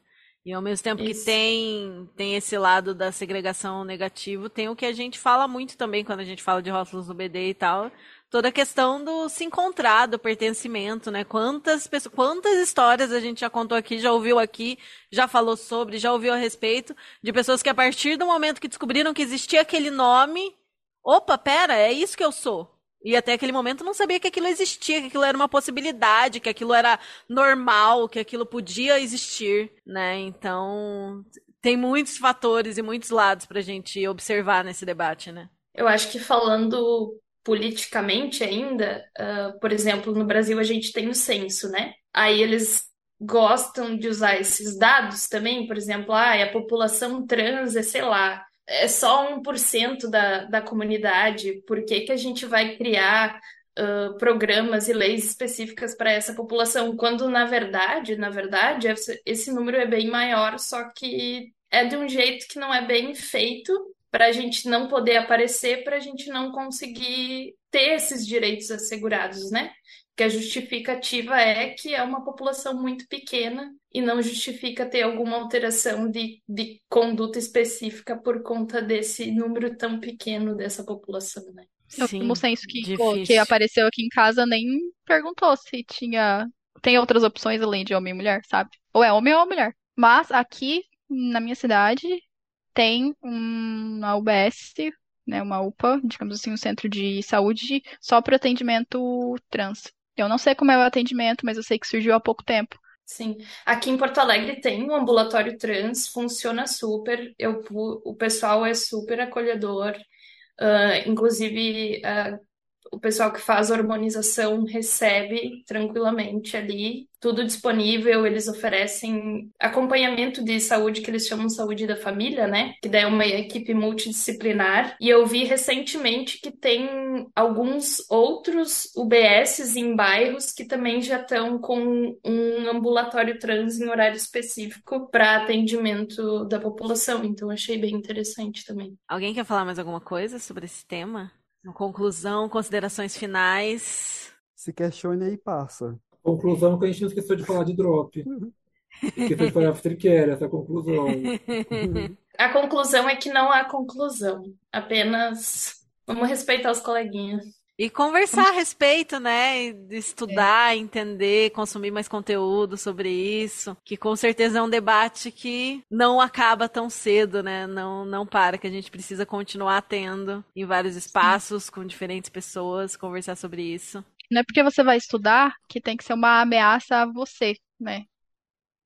E ao mesmo tempo que Isso. tem, tem esse lado da segregação negativo, tem o que a gente fala muito também quando a gente fala de rótulos do BD e tal, toda a questão do se encontrar, do pertencimento, né? Quantas pessoas, quantas histórias a gente já contou aqui, já ouviu aqui, já falou sobre, já ouviu a respeito, de pessoas que a partir do momento que descobriram que existia aquele nome, opa, pera, é isso que eu sou. E até aquele momento não sabia que aquilo existia, que aquilo era uma possibilidade, que aquilo era normal, que aquilo podia existir, né? Então, tem muitos fatores e muitos lados pra gente observar nesse debate, né? Eu acho que falando politicamente ainda, ah, por exemplo, no Brasil a gente tem o censo, né? Aí eles gostam de usar esses dados também, por exemplo, ah, a população trans é, sei lá, é só 1% da, da comunidade, por que que a gente vai criar ah, programas e leis específicas para essa população, quando na verdade, na verdade, esse número é bem maior, só que é de um jeito que não é bem feito para a gente não poder aparecer, para a gente não conseguir ter esses direitos assegurados, né? Que a justificativa é que é uma população muito pequena e não justifica ter alguma alteração de, de conduta específica por conta desse número tão pequeno dessa população, né? O Sim, censo que, difícil. que apareceu aqui em casa nem perguntou se tinha. Tem outras opções além de homem e mulher, sabe? Ou é homem ou é mulher. Mas aqui na minha cidade tem uma UBS, né, uma UPA, digamos assim, um centro de saúde só para atendimento trans. Eu não sei como é o atendimento, mas eu sei que surgiu há pouco tempo. Sim, aqui em Porto Alegre tem um ambulatório trans, funciona super, eu, o pessoal é super acolhedor, ah, inclusive ah, o pessoal que faz hormonização recebe tranquilamente ali, tudo disponível, eles oferecem acompanhamento de saúde que eles chamam saúde da família, né? Que daí é uma equipe multidisciplinar. E eu vi recentemente que tem alguns outros UBSs em bairros que também já estão com um ambulatório trans em horário específico para atendimento da população. Então achei bem interessante também. Alguém quer falar mais alguma coisa sobre esse tema? Conclusão, considerações finais? Se questione aí, passa. Conclusão que a gente não esqueceu de falar de drop. Esqueceu de falar aftercare, essa é a conclusão. A conclusão é que não há conclusão, apenas vamos respeitar os coleguinhas. E conversar a respeito, né? Estudar, entender, consumir mais conteúdo sobre isso. Que com certeza é um debate que não acaba tão cedo, né? Não, não para, que a gente precisa continuar tendo em vários espaços, com diferentes pessoas, conversar sobre isso. Não é porque você vai estudar que tem que ser uma ameaça a você, né?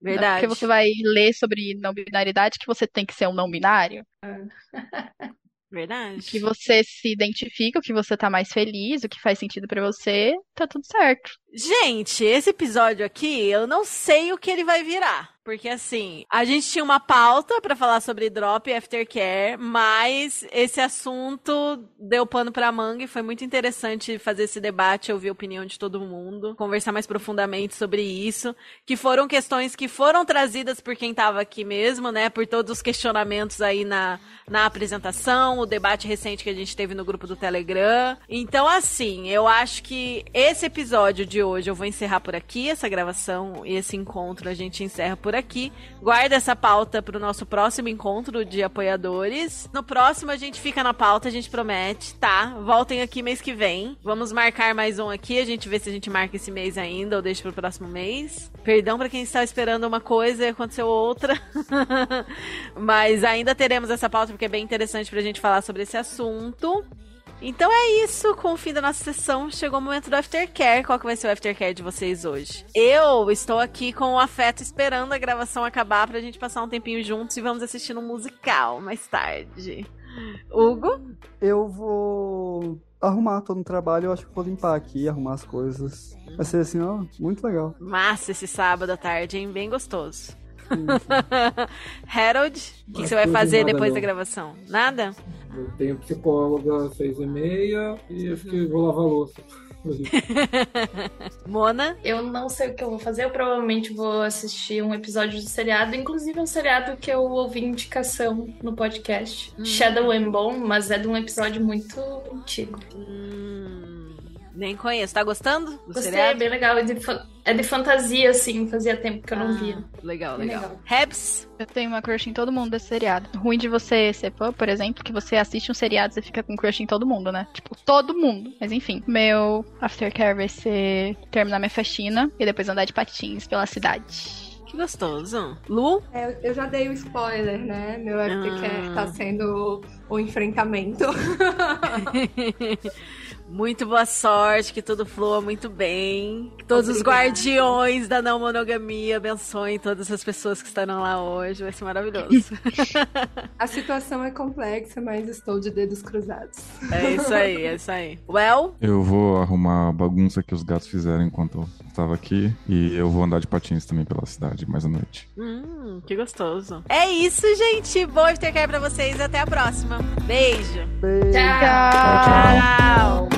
Não é Verdade. porque você vai ler sobre não binaridade que você tem que ser um não binário. Verdade. Que você se identifica, o que você tá mais feliz, o que faz sentido pra você, tá tudo certo. Gente, esse episódio aqui, eu não sei o que ele vai virar. Porque assim, a gente tinha uma pauta pra falar sobre drop e aftercare, mas esse assunto deu pano pra manga e foi muito interessante fazer esse debate, ouvir a opinião de todo mundo, conversar mais profundamente sobre isso, que foram questões que foram trazidas por quem tava aqui mesmo, né, por todos os questionamentos aí na, na apresentação, o debate recente que a gente teve no grupo do Telegram. Então, assim, eu acho que esse episódio de hoje eu vou encerrar por aqui, essa gravação e esse encontro a gente encerra por aqui. Guarda essa pauta pro nosso próximo encontro de apoiadores. No próximo a gente fica na pauta, a gente promete, tá? Voltem aqui mês que vem. Vamos marcar mais um aqui, a gente vê se a gente marca esse mês ainda ou deixa pro próximo mês. Perdão pra quem estava esperando uma coisa e aconteceu outra. Mas ainda teremos essa pauta porque é bem interessante pra gente falar sobre esse assunto. Então é isso, com o fim da nossa sessão, chegou o momento do aftercare. Qual que vai ser o aftercare de vocês hoje? Eu estou aqui com o afeto esperando a gravação acabar pra gente passar um tempinho juntos e vamos assistir um musical mais tarde. Hugo? Eu vou arrumar, tô no trabalho, eu acho que vou limpar aqui, arrumar as coisas. Vai ser assim, ó, muito legal. Massa esse sábado à tarde, hein? Bem gostoso. Harold, o que, que você vai fazer nada, depois não. da gravação? Nada? Eu tenho psicóloga às seis e meia e acho que vou lavar a louça. Mona? Eu não sei o que eu vou fazer, eu provavelmente vou assistir um episódio do seriado, inclusive um seriado que eu ouvi indicação no podcast, Shadow and Bone, mas é de um episódio muito antigo. Hum, nem conheço. Tá gostando do Gostei, é bem legal, é de, é de fantasia, assim, fazia tempo que eu não Ah, via. Legal, legal. Hebs? Eu tenho uma crush em todo mundo desse seriado. Ruim de você ser fã, por exemplo, que você assiste um seriado e você fica com crush em todo mundo, né? Tipo, todo mundo. Mas enfim, meu aftercare vai ser terminar minha faxina e depois andar de patins pela cidade. Que gostoso. Lu? É, eu- já dei o spoiler, né? Meu aftercare Ah. tá sendo o enfrentamento. Muito boa sorte, que tudo flua muito bem. Que todos os Obrigada. guardiões da não monogamia abençoem todas as pessoas que estarão lá hoje. Vai ser maravilhoso. A situação é complexa, mas estou de dedos cruzados. é isso aí, é isso aí. Well, Eu vou arrumar a bagunça que os gatos fizeram enquanto eu estava aqui. E eu vou andar de patins também pela cidade mais à noite. hum, que gostoso. É isso, gente. Bom aftercare pra vocês. Até a próxima. Beijo. Beijo. Tchau! Tchau, tchau. Tchau.